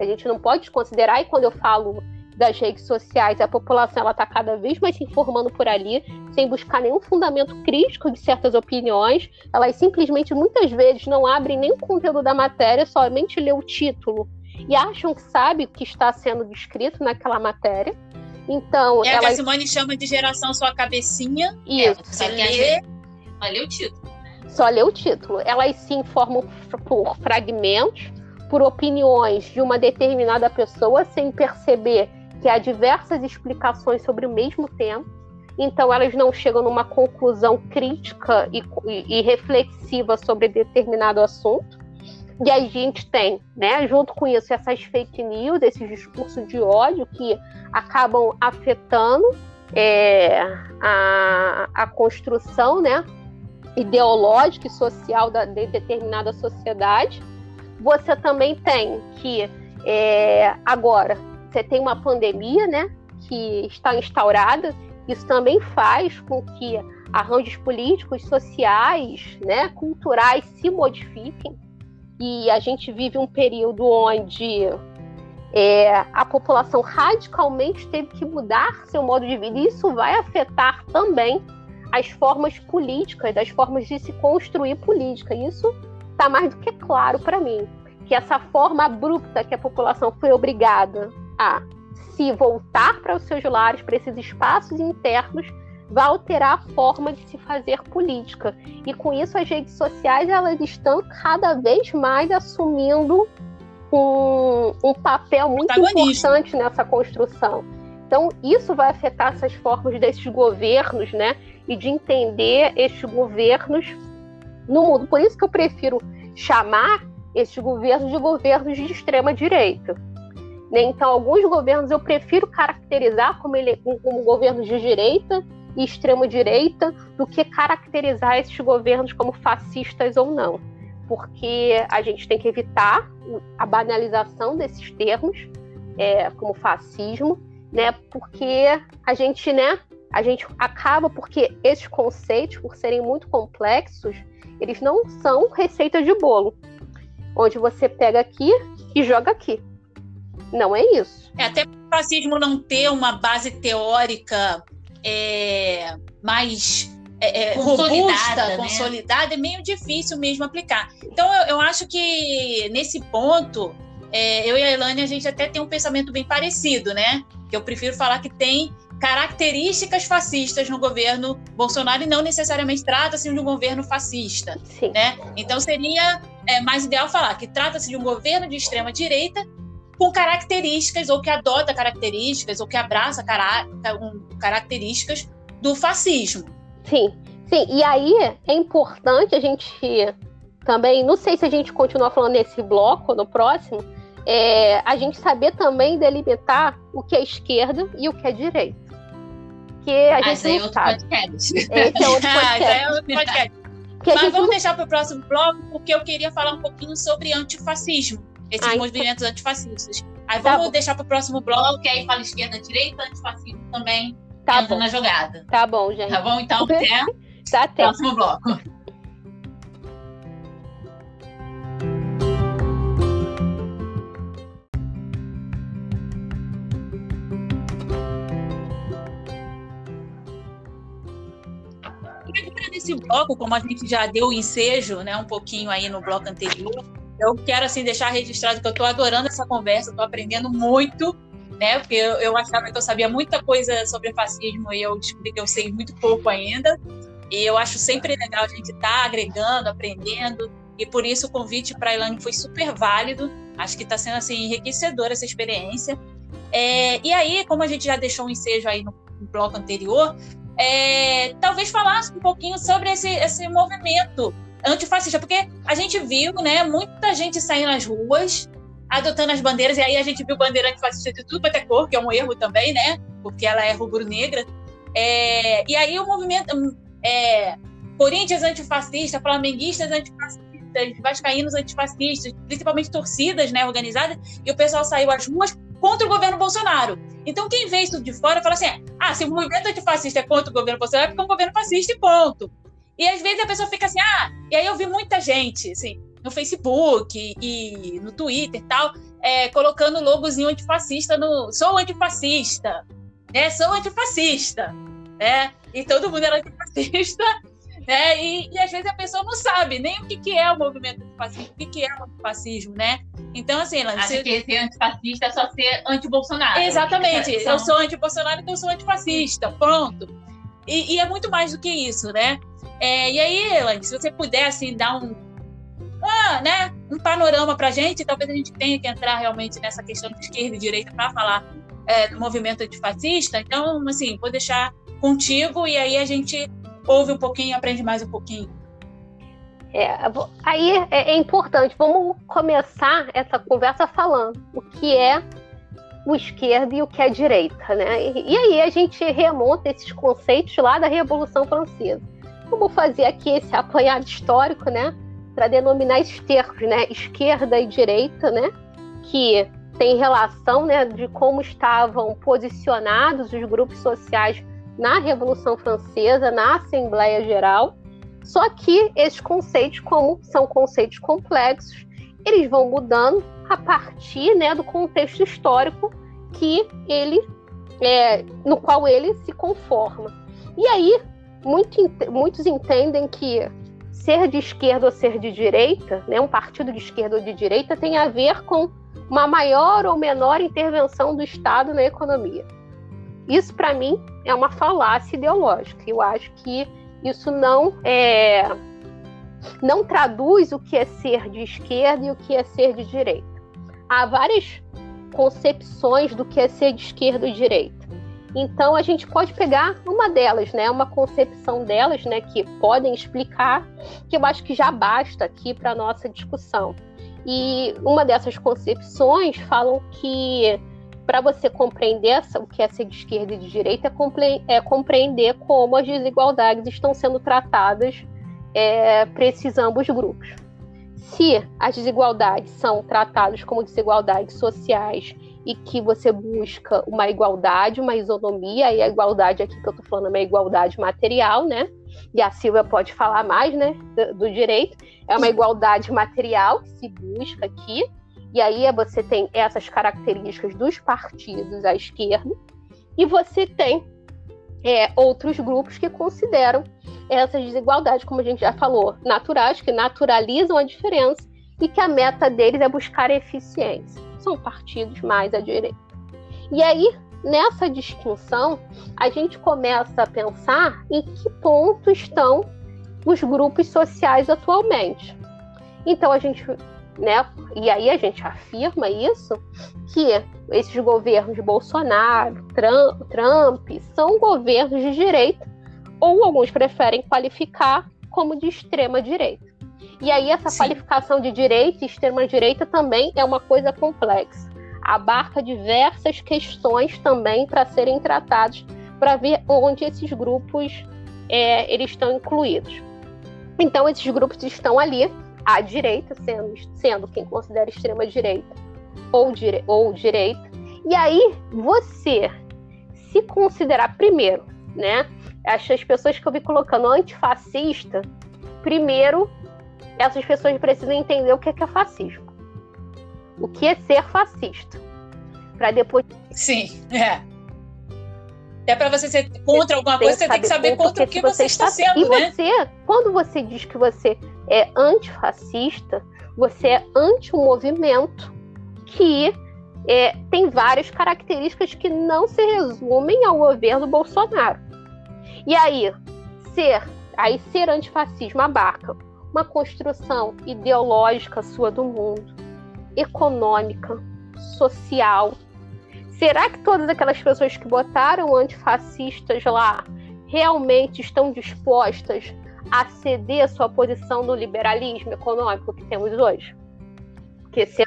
S3: A gente não pode considerar, e quando eu falo das redes sociais, a população está cada vez mais se informando por ali, sem buscar nenhum fundamento crítico de certas opiniões. Elas simplesmente, muitas vezes, não abrem nem o conteúdo da matéria, somente lê o título e acham que sabe o que está sendo descrito naquela matéria. Então,
S1: é ela... que a Simone chama de geração sua cabecinha.
S3: Isso.
S2: É, você lê, só lê o título.
S3: Só lê o título. Elas se informam por fragmentos, por opiniões de uma determinada pessoa, sem perceber que há diversas explicações sobre o mesmo tema. Então, elas não chegam numa conclusão crítica e, e, e reflexiva sobre determinado assunto. E a gente tem, né, junto com isso, essas fake news, esses discursos de ódio que acabam afetando é, a, a construção né, ideológica e social da, de determinada sociedade. Você também tem que, é, agora, você tem uma pandemia né, que está instaurada, isso também faz com que arranjos políticos, sociais, né, culturais se modifiquem e a gente vive um período onde é, a população radicalmente teve que mudar seu modo de vida. E isso vai afetar também as formas políticas, as formas de se construir política. Isso está mais do que claro para mim. Que essa forma abrupta que a população foi obrigada a se voltar para os seus lares, para esses espaços internos, vai alterar a forma de se fazer política. E com isso as redes sociais elas estão cada vez mais assumindo um, um papel muito importante nessa construção. Então isso vai afetar essas formas desses governos, né? E de entender estes governos no mundo. Por isso que eu prefiro chamar esses governos de governos de extrema direita. Né? Então, alguns governos eu prefiro caracterizar como, ele, como governos de direita e extrema-direita do que caracterizar esses governos como fascistas ou não. Porque a gente tem que evitar a banalização desses termos, é, como fascismo, né? Porque a gente, né? A gente acaba porque esses conceitos, por serem muito complexos, eles não são receitas de bolo, onde você pega aqui e joga aqui. Não é isso.
S1: É, até o fascismo não ter uma base teórica é, mais é, é, robusta, né? consolidada, é meio difícil mesmo aplicar. Então, eu, eu acho que nesse ponto, é, eu e a Elane, a gente até tem um pensamento bem parecido, né? Que eu prefiro falar que tem características fascistas no governo Bolsonaro e não necessariamente trata-se de um governo fascista, Sim. né? Então seria é, mais ideal falar que trata-se de um governo de extrema direita com características, ou que adota características, ou que abraça características do fascismo.
S3: Sim, sim. E aí é importante a gente também, não sei se a gente continua falando nesse bloco ou no próximo, é, a gente saber também delimitar o que é esquerda e o que é direita. Que a gente ah, não é sabe. Podcast. Esse é outro podcast. ah, é outro podcast.
S1: Mas vamos não... deixar para o próximo bloco, porque eu queria falar um pouquinho sobre antifascismo esses Ai, movimentos tá... antifascistas. Aí tá vamos deixar para o próximo bloco, que aí fala esquerda, direita, antifascismo também
S3: tá
S1: bom. na jogada.
S3: Tá bom, gente.
S1: Tá bom? Então, até
S3: tá,
S1: até. próximo bloco. nesse bloco, como a gente já deu o ensejo, né, um pouquinho aí no bloco anterior, eu quero assim deixar registrado que eu estou adorando essa conversa, estou aprendendo muito, né? Porque eu, eu, achava que eu sabia muita coisa sobre fascismo e eu descobri que eu sei muito pouco ainda. E eu acho sempre legal a gente estar tá agregando, aprendendo. E por isso o convite para a Ilane foi super válido. Acho que está sendo assim enriquecedora essa experiência. É, e aí, como a gente já deixou um ensejo aí no, no bloco anterior, é, talvez falasse um pouquinho sobre esse, esse movimento antifascista, porque a gente viu, né, muita gente saindo nas ruas, adotando as bandeiras, e aí a gente viu bandeira antifascista de tudo ter cor, que é um erro também, né, porque ela é rubro-negra. É, e aí o movimento é, Corinthians antifascista, flamenguistas antifascistas, vascaínos antifascistas, principalmente torcidas né, organizadas, e o pessoal saiu às ruas contra o governo Bolsonaro. Então, quem vê isso de fora fala assim: ah, se o movimento antifascista é contra o governo Bolsonaro, é porque é um governo fascista e ponto. E às vezes a pessoa fica assim: ah, e aí eu vi muita gente, assim, no Facebook e no Twitter e tal, é, colocando logozinho antifascista no. Sou antifascista, né? Sou antifascista, né? E todo mundo era antifascista né? E, e, às vezes a pessoa não sabe nem o que, que é o movimento antifascista, o que, que é o antifascismo, né? Então, assim,
S2: Acho você... que ser antifascista é só ser anti-Bolsonaro.
S1: Exatamente. Eu sou anti-Bolsonaro, então eu sou antifascista. Pronto. E, e, é muito mais do que isso, né? É, e aí, Elaine, se você puder, assim, dar um, ah, né, um panorama pra gente, talvez a gente tenha que entrar realmente nessa questão de esquerda e direita para falar é, do movimento antifascista. Então, assim, vou deixar contigo e aí a gente ouve um pouquinho, aprende mais um pouquinho.
S3: É, aí é, é importante, vamos começar essa conversa falando o que é o esquerdo e o que é direita, né? E, e, aí a gente remonta esses conceitos lá da Revolução Francesa. Vamos fazer aqui esse apanhado histórico, né? Para denominar esses termos, né? Esquerda e direita, né? Que tem relação, né? De como estavam posicionados os grupos sociais na Revolução Francesa, na Assembleia Geral. Só que esses conceitos, como são conceitos complexos, eles vão mudando a partir né, do contexto histórico que ele, é, no qual ele se conforma. E aí, muito, muitos entendem que ser de esquerda ou ser de direita, né, um partido de esquerda ou de direita, tem a ver com uma maior ou menor intervenção do Estado na economia. Isso, para mim, é uma falácia ideológica. Eu acho que isso não é, não traduz o que é ser de esquerda e o que é ser de direita. Há várias concepções do que é ser de esquerda e direita. Então a gente pode pegar uma delas, né, uma concepção delas, né, que podem explicar, que eu acho que já basta aqui para nossa discussão. E uma dessas concepções falam que para você compreender o que é ser de esquerda e de direita, é, é compreender como as desigualdades estão sendo tratadas é, para esses ambos grupos. Se as desigualdades são tratadas como desigualdades sociais e que você busca uma igualdade, uma isonomia, e a igualdade aqui que eu estou falando é uma igualdade material, né? E a Silvia pode falar mais, né, do, do direito. É uma igualdade material que se busca aqui, e aí você tem essas características dos partidos à esquerda, e você tem é, outros grupos que consideram essas desigualdades, como a gente já falou, naturais, que naturalizam a diferença e que a meta deles é buscar eficiência. São partidos mais à direita. E aí, nessa distinção, a gente começa a pensar em que ponto estão os grupos sociais atualmente. Então, a gente né? E aí a gente afirma isso que esses governos de Bolsonaro, Trump, Trump são governos de direita ou alguns preferem qualificar como de extrema direita. E aí essa Sim. qualificação de direita e extrema direita também é uma coisa complexa. Abarca diversas questões também para serem tratadas para ver onde esses grupos é, eles estão incluídos. Então esses grupos estão ali à direita, sendo, sendo quem considera extrema direita ou, dire, ou direita. E aí você se considerar primeiro, né? Essas pessoas que eu vi colocando antifascista, primeiro essas pessoas precisam entender o que é, que é fascismo. O que é ser fascista. Para depois.
S1: Sim, é. É para você ser contra alguma coisa, você tem que saber contra o que você está sendo,
S3: e né? você, quando você diz que você é antifascista, você é anti um movimento que é, tem várias características que não se resumem ao governo Bolsonaro. E aí, ser, aí ser antifascismo abarca uma construção ideológica sua do mundo, econômica, social. Será que todas aquelas pessoas que botaram antifascistas lá realmente estão dispostas a ceder a sua posição no liberalismo econômico que temos hoje? Porque ser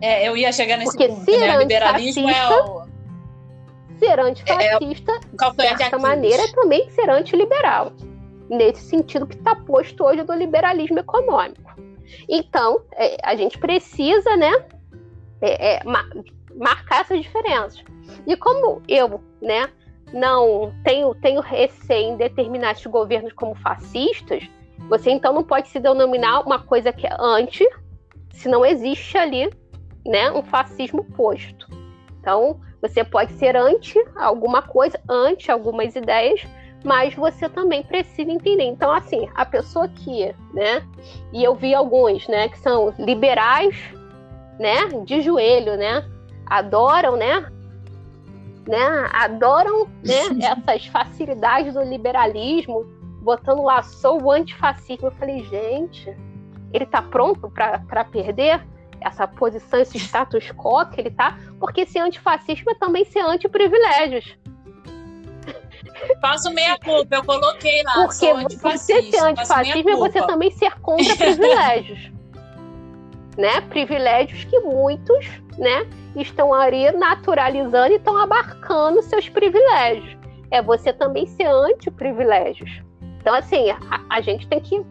S1: é, eu ia chegar nesse Porque ponto, ser né? liberalismo é o...
S3: Ser antifascista, é, é de certa maneira, é também ser antiliberal. Nesse sentido que está posto hoje do liberalismo econômico. Então, é, a gente precisa, né, é, é, ma marcar essas diferenças. E como eu, né, não tenho, tenho receio em determinar esses governos como fascistas, você então não pode se denominar uma coisa que é anti, se não existe ali, né, um fascismo posto. Então, você pode ser anti alguma coisa, anti algumas ideias, mas você também precisa entender. Então, assim, a pessoa que, né, e eu vi alguns, né, que são liberais, né, de joelho, né, adoram, né, né, adoram, né, essas facilidades do liberalismo, botando lá, sou antifascista. Eu falei, gente, ele tá pronto para perder? essa posição, esse status quo que ele tá, porque ser antifascismo é também ser anti-privilégios.
S4: Faço meia culpa, eu coloquei lá.
S3: Porque você ser antifascismo é você também ser contra privilégios. né? Privilégios que muitos, né, estão ali naturalizando e estão abarcando seus privilégios. É você também ser anti-privilégios. Então, assim, a, a gente tem que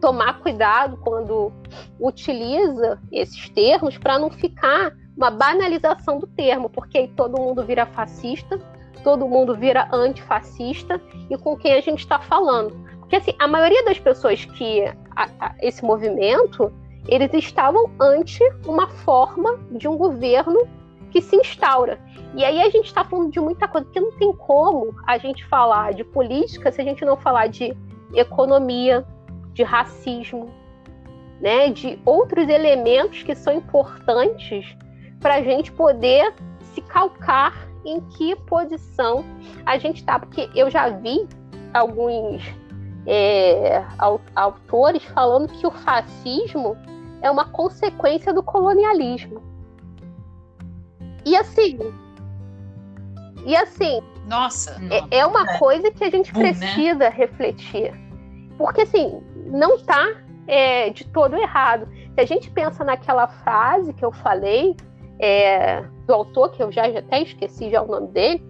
S3: tomar cuidado quando utiliza esses termos para não ficar uma banalização do termo, porque aí todo mundo vira fascista, todo mundo vira antifascista e com quem a gente está falando. Porque assim, a maioria das pessoas que a, a, esse movimento, eles estavam ante uma forma de um governo que se instaura. E aí a gente está falando de muita coisa, porque não tem como a gente falar de política se a gente não falar de economia, de racismo, né, de outros elementos que são importantes para a gente poder se calcar em que posição a gente está. Porque eu já vi alguns é, autores falando que o fascismo é uma consequência do colonialismo. E assim. E assim.
S4: Nossa!
S3: É, é uma é. coisa que a gente Bom, né? precisa né? refletir. Porque assim, não está é, de todo errado. Se a gente pensa naquela frase que eu falei é, do autor, que eu já, já, até esqueci já o nome dele,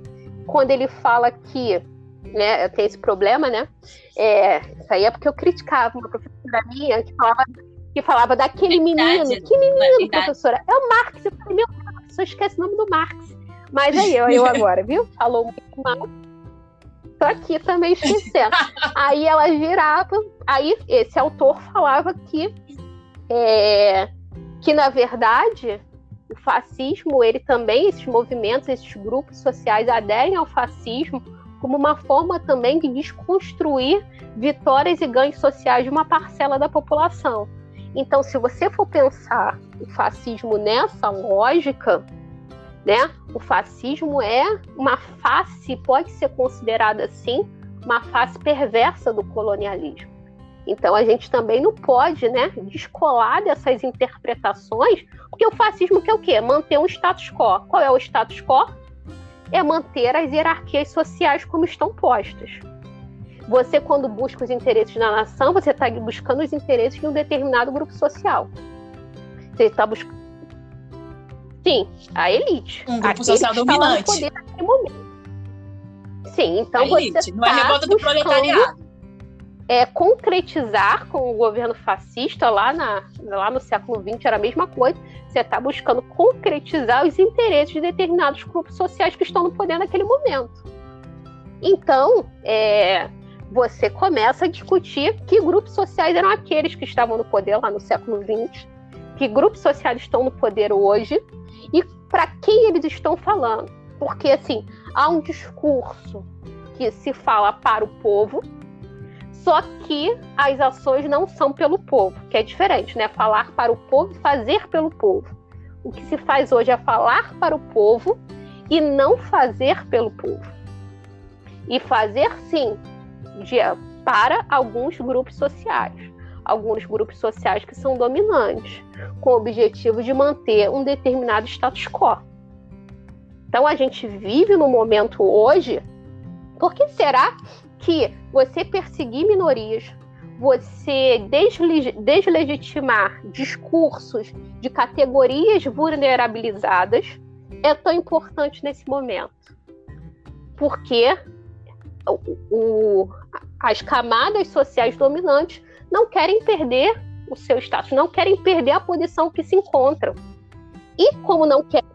S3: quando ele fala que né, tem esse problema, né? É, isso aí é porque eu criticava uma professora minha que falava, que falava daquele menino. Que menino, professora? É o Marx. Eu falei, meu Deus, a pessoa esquece o nome do Marx. Mas aí, eu, eu agora, viu? Falou muito mal tô aqui também esquecendo. aí ela virava, aí esse autor falava que é, que na verdade o fascismo, ele também, esses movimentos, esses grupos sociais aderem ao fascismo como uma forma também de desconstruir vitórias e ganhos sociais de uma parcela da população. Então, se você for pensar o fascismo nessa lógica, né? O fascismo é uma face, pode ser considerada assim, uma face perversa do colonialismo. Então a gente também não pode, né, descolar dessas interpretações, porque o fascismo quer o quê? Manter um status quo. Qual é o status quo? É manter as hierarquias sociais como estão postas. Você, quando busca os interesses da nação, você está buscando os interesses de um determinado grupo social. Você está buscando Sim, a elite.
S4: Um grupo social dominante.
S3: Sim, então a
S4: elite,
S3: você
S4: não é tá revolta do proletariado.
S3: É, concretizar com o governo fascista lá, na, lá no século XX era a mesma coisa. Você está buscando concretizar os interesses de determinados grupos sociais que estão no poder naquele momento. Então, é, você começa a discutir que grupos sociais eram aqueles que estavam no poder lá no século XX, que grupos sociais estão no poder hoje e para quem eles estão falando. Porque, assim, há um discurso que se fala para o povo, só que as ações não são pelo povo, que é diferente, né? Falar para o povo e fazer pelo povo. O que se faz hoje é falar para o povo e não fazer pelo povo. E fazer, sim, de, para alguns grupos sociais alguns grupos sociais que são dominantes, com o objetivo de manter um determinado status quo. Então a gente vive no momento hoje, por que será que você perseguir minorias, você deslegitimar discursos de categorias vulnerabilizadas é tão importante nesse momento? Porque o, as camadas sociais dominantes não querem perder o seu status, não querem perder a posição que se encontram. E como não querem.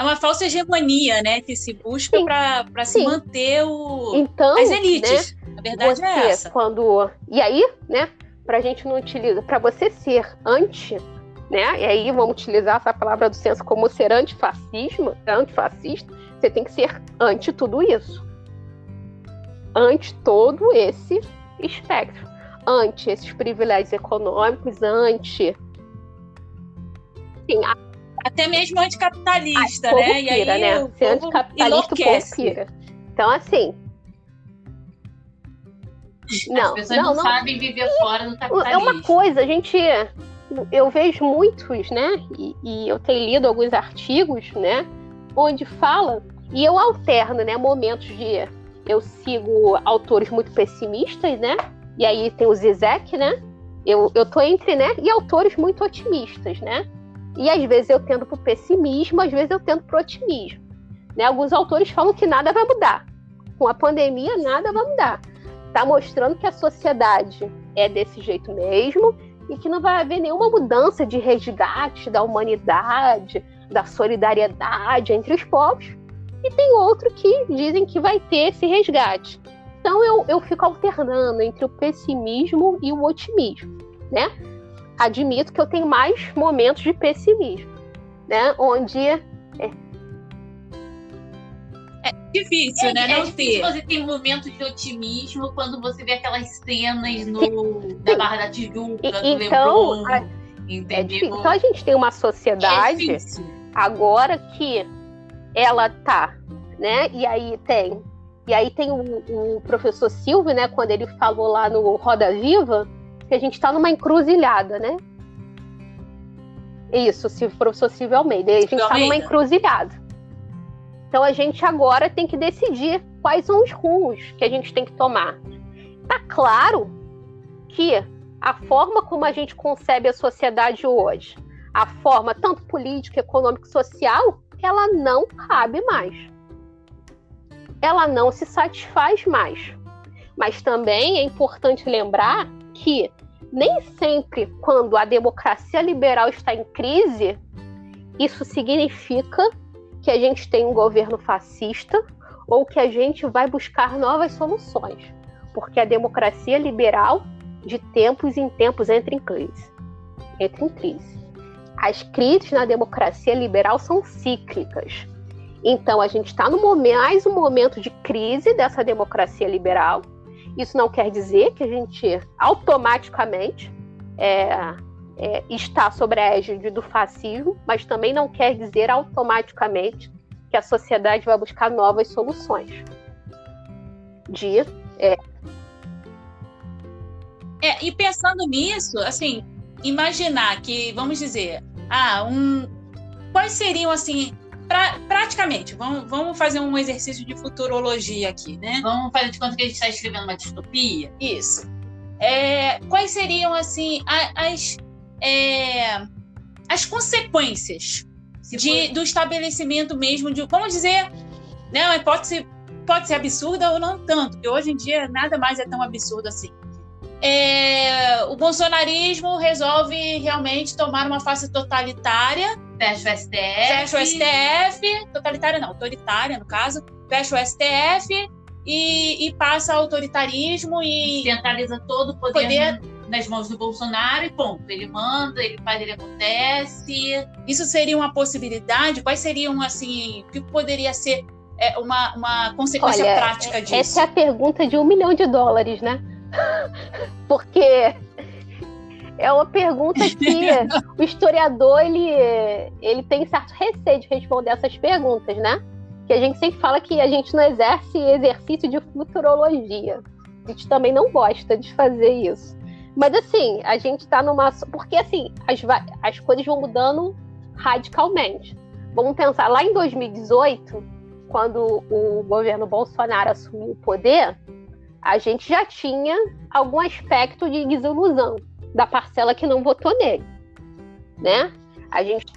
S1: É uma falsa hegemonia, né? Que se busca para se manter o... então, as elites. Né, a verdade é você, é essa.
S3: Quando... E aí, né? Para a gente não utilizar. Para você ser anti, né? E aí vamos utilizar essa palavra do senso como ser antifascismo, antifascista, você tem que ser anti tudo isso. Anti todo esse espectro. Anti esses privilégios econômicos, anti.
S1: Sim, a... Até mesmo anticapitalista, né?
S3: E aí né? Ser anticapitalista pira. Então, assim,
S2: não, As pessoas não, não, sabem viver fora do capitalismo.
S3: É uma coisa, a gente. Eu vejo muitos, né? E, e, eu tenho lido alguns artigos, né? Onde fala, e eu alterno, né? Momentos de. Eu sigo autores muito pessimistas, né? E aí tem o Zizek, né? Eu, eu tô entre, né? E autores muito otimistas, né? E às vezes eu tendo pro pessimismo, às vezes eu tendo pro otimismo. Né? Alguns autores falam que nada vai mudar. Com a pandemia, nada vai mudar está mostrando que a sociedade é desse jeito mesmo e que não vai haver nenhuma mudança de resgate da humanidade, da solidariedade entre os povos. E tem outro que dizem que vai ter esse resgate. Então eu, eu fico alternando entre o pessimismo e o otimismo, né? Admito que eu tenho mais momentos de pessimismo, né? Onde
S1: difícil, é, né?
S2: É não difícil ter. você ter momentos de otimismo quando você vê aquelas cenas no, da Barra da Tijuca, e, do então, Leblon,
S3: é difícil. Então a gente tem uma sociedade é agora que ela tá, né? E aí tem. E aí tem o, o professor Silvio, né, quando ele falou lá no Roda Viva, que a gente está numa encruzilhada, né? Isso, o professor Silvio Almeida. A gente está numa encruzilhada. Então a gente agora tem que decidir quais são os rumos que a gente tem que tomar. Tá claro que a forma como a gente concebe a sociedade hoje, a forma tanto política, econômica e social, ela não cabe mais. Ela não se satisfaz mais. Mas também é importante lembrar que nem sempre, quando a democracia liberal está em crise, isso significa que a gente tem um governo fascista ou que a gente vai buscar novas soluções, porque a democracia liberal de tempos em tempos entra em crise. Entra em crise. As crises na democracia liberal são cíclicas. Então a gente está no mais um momento de crise dessa democracia liberal. Isso não quer dizer que a gente automaticamente é, é, está sobre a égide do fascismo, mas também não quer dizer automaticamente que a sociedade vai buscar novas soluções. De. É...
S1: É, e pensando nisso, assim, imaginar que, vamos dizer, ah, um, quais seriam, assim, pra, praticamente, vamos, vamos fazer um exercício de futurologia aqui, né?
S2: Vamos fazer de conta que a gente está escrevendo uma distopia?
S1: Isso. É, quais seriam, assim, as é, as consequências de, do estabelecimento mesmo de, vamos dizer, né, uma hipótese pode ser absurda ou não tanto, porque hoje em dia nada mais é tão absurdo assim. É, o bolsonarismo resolve realmente tomar uma face totalitária.
S2: Fecha o STF.
S1: Fecha o STF. Totalitária não, autoritária no caso. Fecha o STF e, e passa autoritarismo e.
S2: Centraliza todo o poder, poder nas mãos do Bolsonaro e ponto. Ele manda, ele faz, ele acontece.
S1: Isso seria uma possibilidade? Quais seriam, assim, o que poderia ser é, uma, uma consequência Olha, prática disso?
S3: Essa é a pergunta de um milhão de dólares, né? Porque é uma pergunta que o historiador ele, ele tem certo receio de responder essas perguntas, né? Que a gente sempre fala que a gente não exerce exercício de futurologia. A gente também não gosta de fazer isso. Mas assim, a gente tá numa. Porque assim, as, as coisas vão mudando radicalmente. Vamos pensar, lá em 2018, quando o governo Bolsonaro assumiu o poder, a gente já tinha algum aspecto de desilusão da parcela que não votou nele. Né? A gente.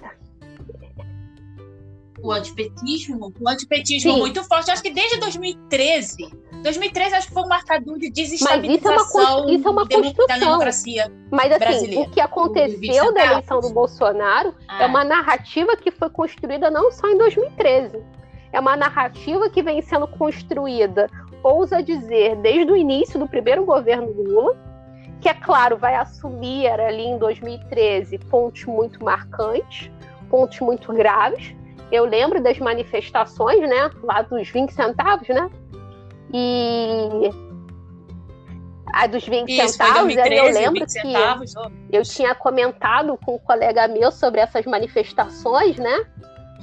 S2: O antipetismo?
S1: O antipetismo Sim. muito forte. Acho que desde 2013
S4: 2013 acho que foi um marcador de desestabilização
S3: Mas isso é uma, isso é uma
S4: da democracia
S3: Mas assim,
S4: brasileira.
S3: o que aconteceu da eleição do Bolsonaro ah. é uma narrativa que foi construída não só em 2013. É uma narrativa que vem sendo construída, ousa dizer, desde o início do primeiro governo Lula, que é claro, vai assumir ali em 2013 pontos muito marcantes, pontos muito graves. Eu lembro das manifestações, né, lá dos 20 centavos, né? E a dos 20 Isso, centavos, 2013, eu lembro que centavos, eu tinha comentado com um colega meu sobre essas manifestações, né?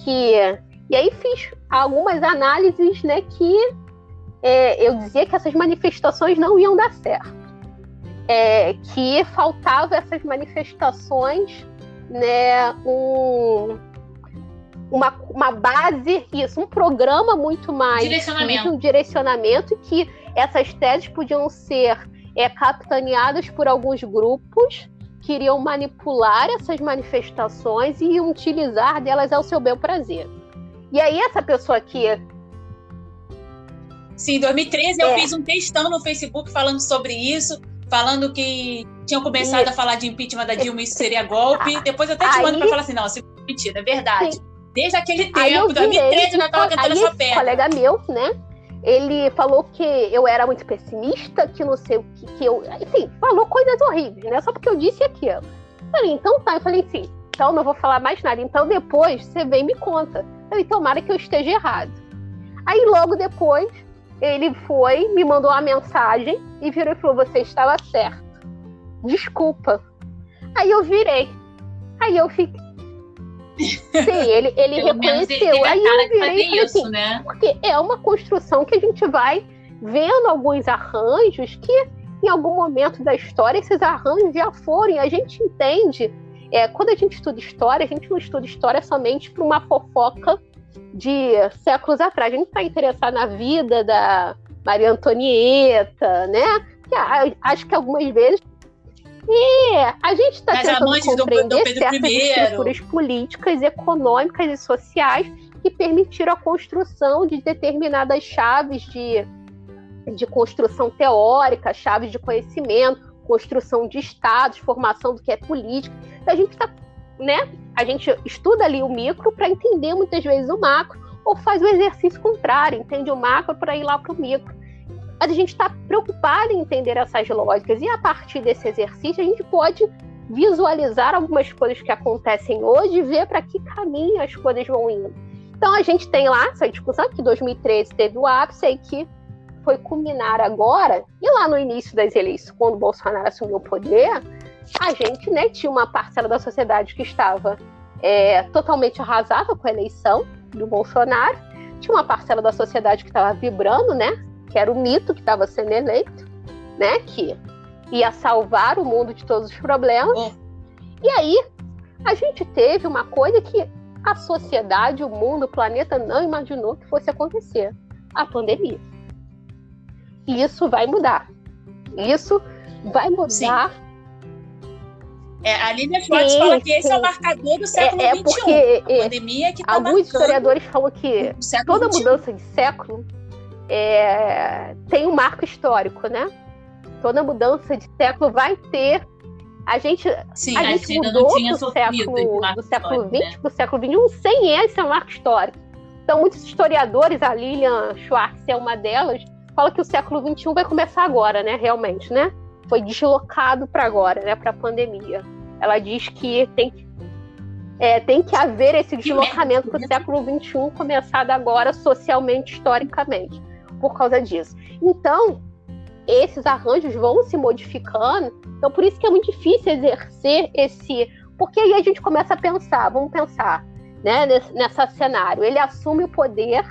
S3: Que e aí fiz algumas análises, né? Que é, eu dizia que essas manifestações não iam dar certo, é, que faltava essas manifestações, né? Um, uma, uma base, isso, um programa muito mais.
S4: Direcionamento.
S3: um direcionamento que essas teses podiam ser é, capitaneadas por alguns grupos que iriam manipular essas manifestações e utilizar delas ao seu bel prazer. E aí, essa pessoa aqui.
S4: Sim, em 2013 é. eu fiz um textão no Facebook falando sobre isso, falando que tinham começado isso. a falar de impeachment da Dilma isso seria golpe. Depois eu até te mando para falar assim: não, isso é mentira, é verdade. Sim. Desde aquele tempo, 2013, eu já estava cantando essa pedra.
S3: Um colega meu, né? Ele falou que eu era muito pessimista, que não sei o que, que eu. Enfim, falou coisas horríveis, né? Só porque eu disse aquilo. Falei, então tá. Eu falei, sim, então não vou falar mais nada. Então depois você vem e me conta. Eu falei, tomara que eu esteja errado. Aí logo depois, ele foi, me mandou uma mensagem e virou e falou: Você estava certo. Desculpa. Aí eu virei. Aí eu fiquei. Sim, ele, ele reconheceu. Aí eu virei isso, assim, né? Porque é uma construção que a gente vai vendo alguns arranjos que, em algum momento da história, esses arranjos já foram. E a gente entende. É, quando a gente estuda história, a gente não estuda história somente para uma fofoca de séculos atrás. A gente está interessado na vida da Maria Antonieta, né? Que, acho que algumas vezes e a gente está tentando compreender do, do certas estruturas políticas, econômicas e sociais que permitiram a construção de determinadas chaves de, de construção teórica, chaves de conhecimento, construção de estados, formação do que é política. Então, a gente está, né? A gente estuda ali o micro para entender muitas vezes o macro, ou faz o exercício contrário, entende o macro para ir lá para o micro a gente está preocupado em entender essas lógicas e a partir desse exercício a gente pode visualizar algumas coisas que acontecem hoje e ver para que caminho as coisas vão indo. Então a gente tem lá essa discussão que 2013 teve o ápice e que foi culminar agora, e lá no início das eleições, quando Bolsonaro assumiu o poder, a gente né, tinha uma parcela da sociedade que estava é, totalmente arrasada com a eleição do Bolsonaro, tinha uma parcela da sociedade que estava vibrando, né? que era o mito que estava sendo eleito, né? Que ia salvar o mundo de todos os problemas. Oh. E aí a gente teve uma coisa que a sociedade, o mundo, o planeta não imaginou que fosse acontecer: a pandemia. E isso vai mudar. Isso vai mudar. Sim.
S4: É, a Lívia Schwartz sim, fala que sim. esse é o marcador do século
S3: é,
S4: é porque, a é, pandemia que tá
S3: Alguns historiadores falam que toda mudança de século é, tem um marco histórico, né? Toda mudança de século vai ter. A gente,
S4: Sim,
S3: a, gente mudou do século, do século XX né? para o século XXI sem esse marco histórico. Então, muitos historiadores, a Lilian Schwartz é uma delas, fala que o século XXI vai começar agora, né? Realmente, né? Foi deslocado para agora, né? Para a pandemia. Ela diz que tem que é, tem que haver esse deslocamento para o século XXI, começado agora socialmente, historicamente por causa disso. Então, esses arranjos vão se modificando. Então, por isso que é muito difícil exercer esse. Porque aí a gente começa a pensar, vamos pensar, né, nesse, nessa cenário. Ele assume o poder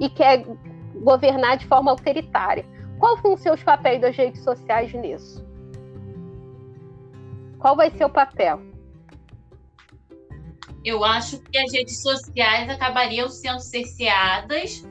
S3: e quer governar de forma autoritária. Qual vão ser os papéis das redes sociais nisso? Qual vai ser o papel?
S2: Eu acho que as redes sociais acabariam sendo cerceadas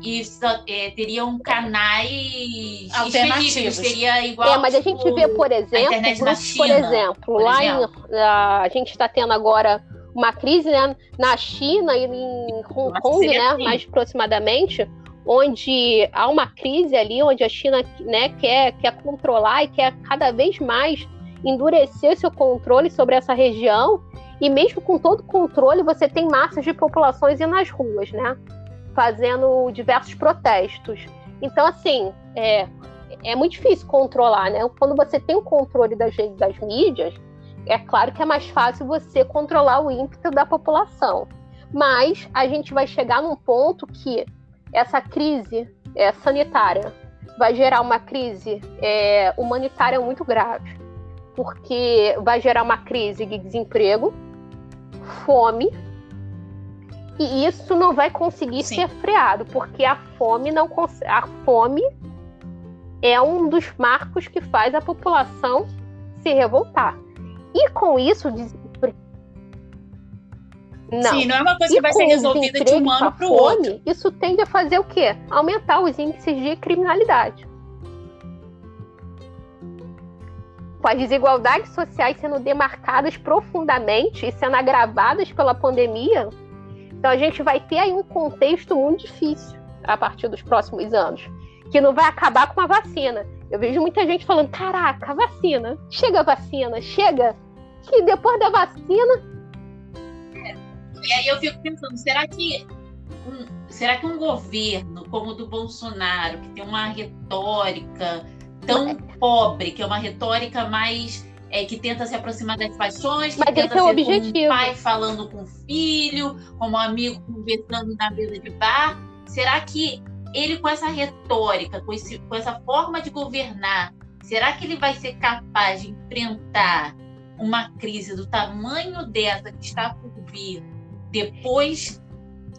S2: e é, teriam canais alternativos. Seria igual.
S3: É, mas a gente vê, por exemplo, grupos, China, por exemplo, por lá exemplo. em. A gente está tendo agora uma crise né, na China e em Hong Kong, né, mais aproximadamente, onde há uma crise ali, onde a China né, quer, quer controlar e quer cada vez mais endurecer seu controle sobre essa região. E mesmo com todo o controle, você tem massas de populações indo nas ruas, né? Fazendo diversos protestos. Então, assim, é, é muito difícil controlar, né? Quando você tem o controle das das mídias, é claro que é mais fácil você controlar o ímpeto da população. Mas a gente vai chegar num ponto que essa crise é, sanitária vai gerar uma crise é, humanitária muito grave, porque vai gerar uma crise de desemprego, fome, e isso não vai conseguir Sim. ser freado, porque a fome não a fome é um dos marcos que faz a população se revoltar. E com isso,
S4: não. Sim, não é uma coisa e que vai ser resolvida de um ano para o outro.
S3: Isso tende a fazer o quê? Aumentar os índices de criminalidade. Com as desigualdades sociais sendo demarcadas profundamente e sendo agravadas pela pandemia, então a gente vai ter aí um contexto muito difícil a partir dos próximos anos, que não vai acabar com a vacina. Eu vejo muita gente falando: caraca, vacina, chega a vacina, chega que depois da vacina.
S2: E aí eu fico pensando, será que um, será que um governo como o do Bolsonaro, que tem uma retórica tão pobre, que é uma retórica mais é, que tenta se aproximar das paixões, que
S3: Mas
S2: tenta
S3: é
S2: ser
S3: objetivo.
S2: um pai falando com o filho, como um amigo conversando na mesa de bar, será que ele com essa retórica, com, esse, com essa forma de governar, será que ele vai ser capaz de enfrentar uma crise do tamanho dessa que está por vir depois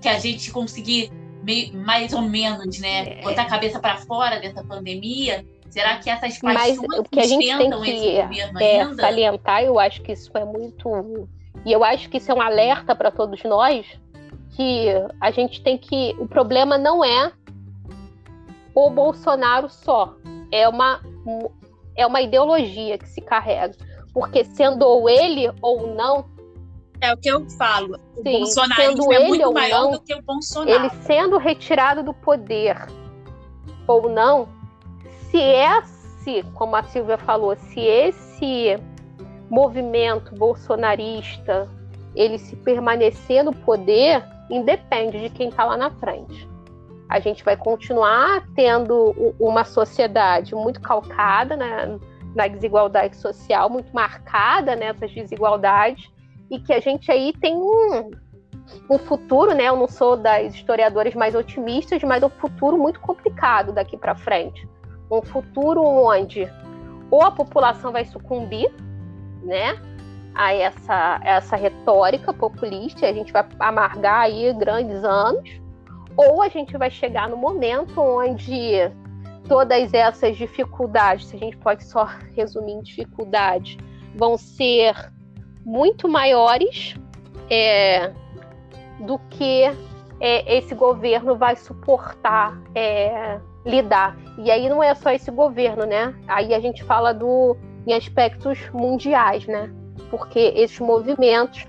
S2: que a gente conseguir meio, mais ou menos, né, é. botar a cabeça para fora dessa pandemia, será que essas paixões
S3: Mas o que a gente tem que é, salientar, eu acho que isso é muito e eu acho que isso é um alerta para todos nós que a gente tem que o problema não é o Bolsonaro só, é uma é uma ideologia que se carrega. Porque sendo ou ele ou não.
S4: É o que eu falo. O sim, bolsonarismo é muito maior não, do que o Bolsonaro.
S3: Ele sendo retirado do poder ou não, se esse, como a Silvia falou, se esse movimento bolsonarista ele se permanecer no poder, independe de quem está lá na frente. A gente vai continuar tendo uma sociedade muito calcada né, na desigualdade social, muito marcada nessas desigualdades, e que a gente aí tem um, um futuro, né? Eu não sou das historiadoras mais otimistas, mas um futuro muito complicado daqui para frente. Um futuro onde ou a população vai sucumbir, né? A essa, essa retórica populista, a gente vai amargar aí grandes anos, ou a gente vai chegar no momento onde todas essas dificuldades, se a gente pode só resumir em dificuldades, vão ser muito maiores é, do que é, esse governo vai suportar é, lidar. E aí não é só esse governo, né? Aí a gente fala do, em aspectos mundiais, né? Porque esses movimentos,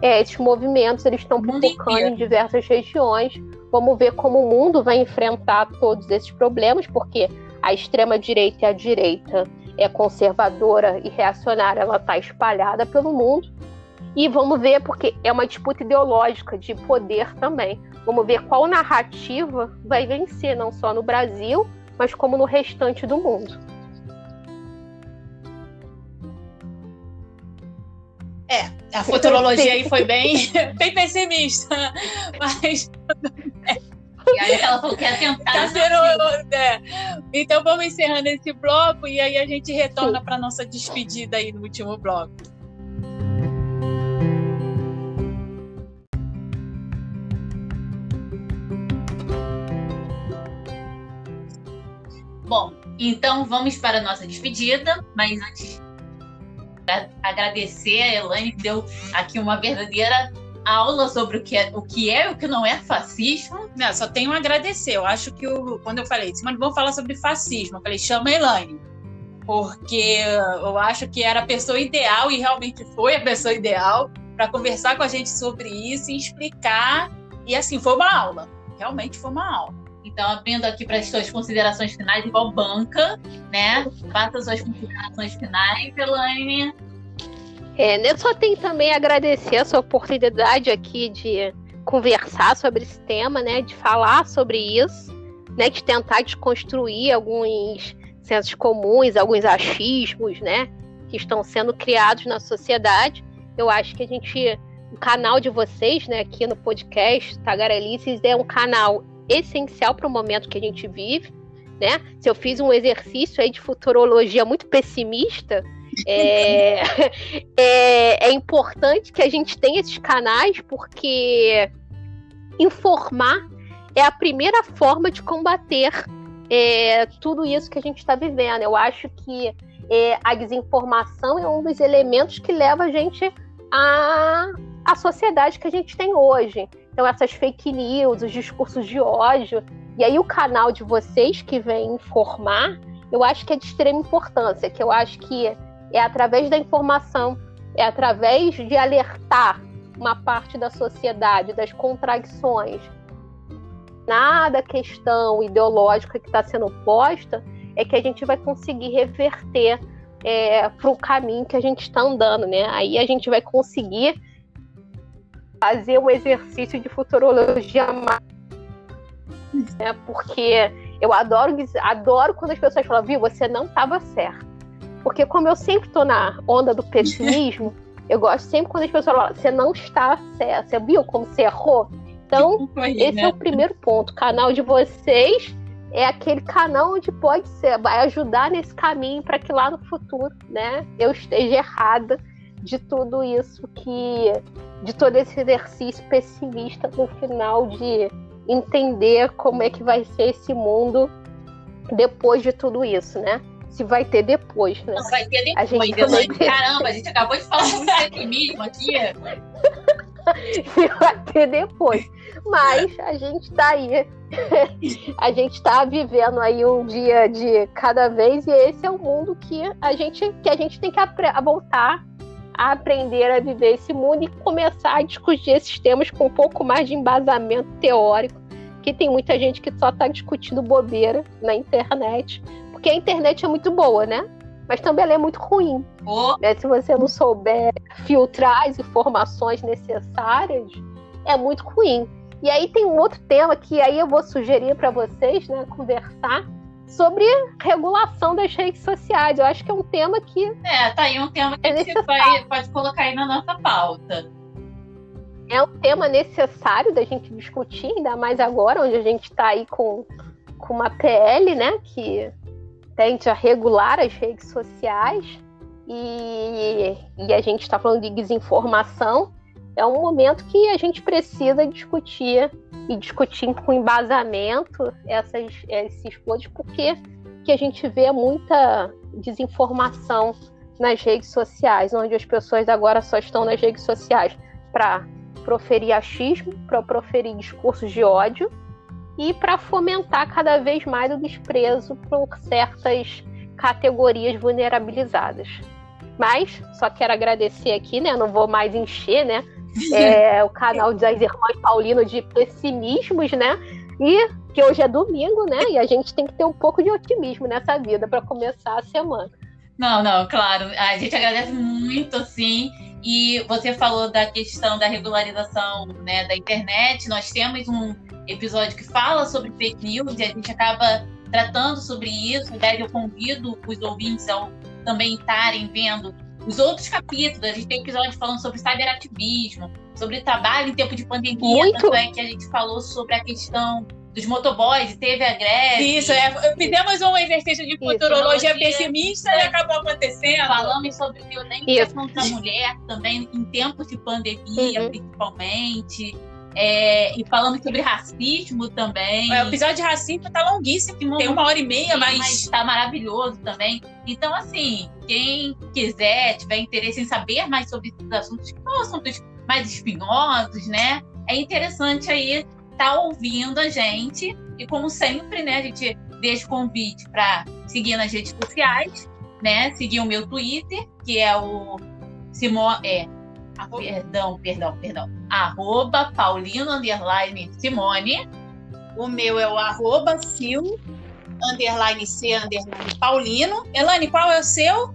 S3: é, esses movimentos eles estão provocando em diversas regiões Vamos ver como o mundo vai enfrentar todos esses problemas, porque a extrema-direita e a direita é conservadora e reacionária, ela está espalhada pelo mundo. E vamos ver, porque é uma disputa ideológica de poder também. Vamos ver qual narrativa vai vencer, não só no Brasil, mas como no restante do mundo.
S4: É, a futurologia aí foi bem, bem pessimista, mas.
S2: E aí ela falou que ia tentar. Tá
S4: sendo, é. Então vamos encerrando esse bloco e aí a gente retorna para nossa despedida aí no último bloco.
S2: Bom, então vamos para a nossa despedida, mas antes agradecer a Elaine, que deu aqui uma verdadeira aula sobre o que é o que é e o que não é fascismo.
S4: Não, só tenho a agradecer. Eu acho que o, quando eu falei, mas vamos falar sobre fascismo, eu falei, chama a Elaine. Porque eu acho que era a pessoa ideal e realmente foi a pessoa ideal para conversar com a gente sobre isso e explicar. E assim, foi uma aula. Realmente foi uma aula.
S2: Então, abrindo aqui para as suas considerações finais, igual banca, né? Faça suas considerações finais, Elaine.
S3: É, eu só tenho também a agradecer essa oportunidade aqui de conversar sobre esse tema, né? De falar sobre isso, né? De tentar desconstruir alguns sensos comuns, alguns achismos, né? Que estão sendo criados na sociedade. Eu acho que a gente, o canal de vocês, né? Aqui no podcast Tagarelices é um canal essencial para o momento que a gente vive, né? Se eu fiz um exercício aí de futurologia muito pessimista, é, é, é, importante que a gente tenha esses canais, porque informar é a primeira forma de combater é, tudo isso que a gente está vivendo. Eu acho que é, a desinformação é um dos elementos que leva a gente à, à sociedade que a gente tem hoje. Então, essas fake news, os discursos de ódio. E aí, o canal de vocês que vem informar, eu acho que é de extrema importância, que eu acho que é através da informação, é através de alertar uma parte da sociedade das contradições, nada questão ideológica que está sendo posta, é que a gente vai conseguir reverter é, para o caminho que a gente está andando, né? Aí a gente vai conseguir fazer um exercício de futurologia mais, né? Porque eu adoro, adoro quando as pessoas falam, viu, você não estava certo. Porque como eu sempre estou na onda do pessimismo, eu gosto sempre quando as pessoas falam, você não está certo, você viu como você errou? Então, esse né? é o primeiro ponto. O canal de vocês é aquele canal onde pode ser, vai ajudar nesse caminho para que lá no futuro, né, eu esteja errada de tudo isso que de todo esse exercício pessimista no final de entender como é que vai ser esse mundo depois de tudo isso, né? Se vai ter depois, né?
S2: Não, vai ter depois. A gente também... Caramba, a gente acabou de falar sobre pessimismo aqui.
S3: Se vai ter depois. Mas a gente tá aí. a gente tá vivendo aí um dia de cada vez e esse é o mundo que a gente que a gente tem que voltar a aprender a viver esse mundo e começar a discutir esses temas com um pouco mais de embasamento teórico, que tem muita gente que só está discutindo bobeira na internet, porque a internet é muito boa, né? Mas também ela é muito ruim. Oh. Né? Se você não souber filtrar as informações necessárias, é muito ruim. E aí tem um outro tema que aí eu vou sugerir para vocês, né, conversar, sobre regulação das redes sociais. Eu acho que é um tema que.
S2: É, tá aí um tema que é a gente vai, pode colocar aí na nossa pauta.
S3: É um tema necessário da gente discutir, ainda mais agora, onde a gente está aí com, com uma PL, né, que tende a regular as redes sociais e, e a gente está falando de desinformação. É um momento que a gente precisa discutir e discutir com embasamento essas, esses pontos, porque que a gente vê muita desinformação nas redes sociais, onde as pessoas agora só estão nas redes sociais para proferir achismo, para proferir discursos de ódio e para fomentar cada vez mais o desprezo por certas categorias vulnerabilizadas. Mas só quero agradecer aqui, né? Não vou mais encher, né? é, o canal das Irmãs Paulino de pessimismos, né? E que hoje é domingo, né? E a gente tem que ter um pouco de otimismo nessa vida para começar a semana.
S2: Não, não, claro. A gente agradece muito, assim. E você falou da questão da regularização né, da internet. Nós temos um episódio que fala sobre fake news e a gente acaba tratando sobre isso. Daí eu convido os ouvintes a também estarem vendo os outros capítulos, a gente tem episódio falando sobre cyberativismo, sobre trabalho em tempo de pandemia,
S3: Muito.
S2: tanto é que a gente falou sobre a questão dos motoboys, teve a greve.
S4: Isso, é, fizemos um exercício de futurologia pessimista é. e acabou acontecendo.
S2: Falamos sobre violência Isso. contra a mulher também em tempos de pandemia, uhum. principalmente. É, e falando sobre racismo também.
S4: É, o episódio de racismo tá longuíssimo, tem uma hora e meia, mas...
S2: mas tá maravilhoso também. Então, assim, quem quiser, tiver interesse em saber mais sobre esses assuntos, que são assuntos mais espinhosos, né? É interessante aí estar tá ouvindo a gente. E como sempre, né, a gente deixa o convite para seguir nas redes sociais, né? Seguir o meu Twitter, que é o Simon, é, ah, perdão, perdão, perdão. Arroba Paulino Underline Simone.
S1: O meu é o arroba sil, underline C, underline Paulino. Elane, qual é o seu?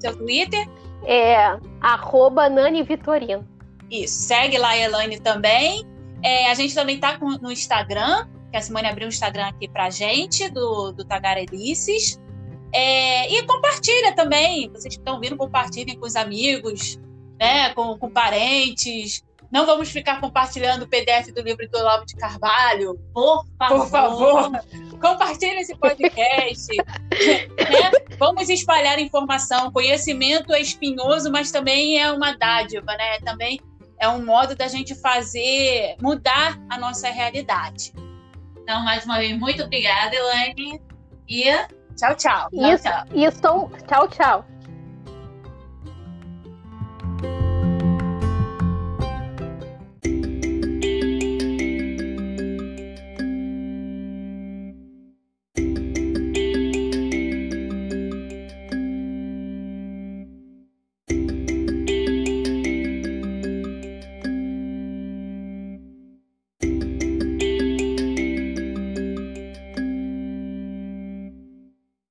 S1: Seu Twitter?
S3: É arroba Nani Vitorino.
S1: Isso, segue lá a Elane também. É, a gente também tá com, no Instagram, que a Simone abriu um Instagram aqui pra gente, do, do Tagarelices. É, e compartilha também, vocês que estão vindo, compartilhem com os amigos, né, com, com parentes. Não vamos ficar compartilhando o PDF do livro do Olavo de Carvalho.
S2: Por favor.
S1: Por favor. Compartilhe esse podcast. né? Vamos espalhar informação. Conhecimento é espinhoso, mas também é uma dádiva, né? Também é um modo da gente fazer mudar a nossa realidade.
S2: Então, mais uma vez, muito obrigada, Elaine. E
S1: tchau, tchau.
S3: Isso,
S2: tchau.
S3: Isso, tchau, tchau.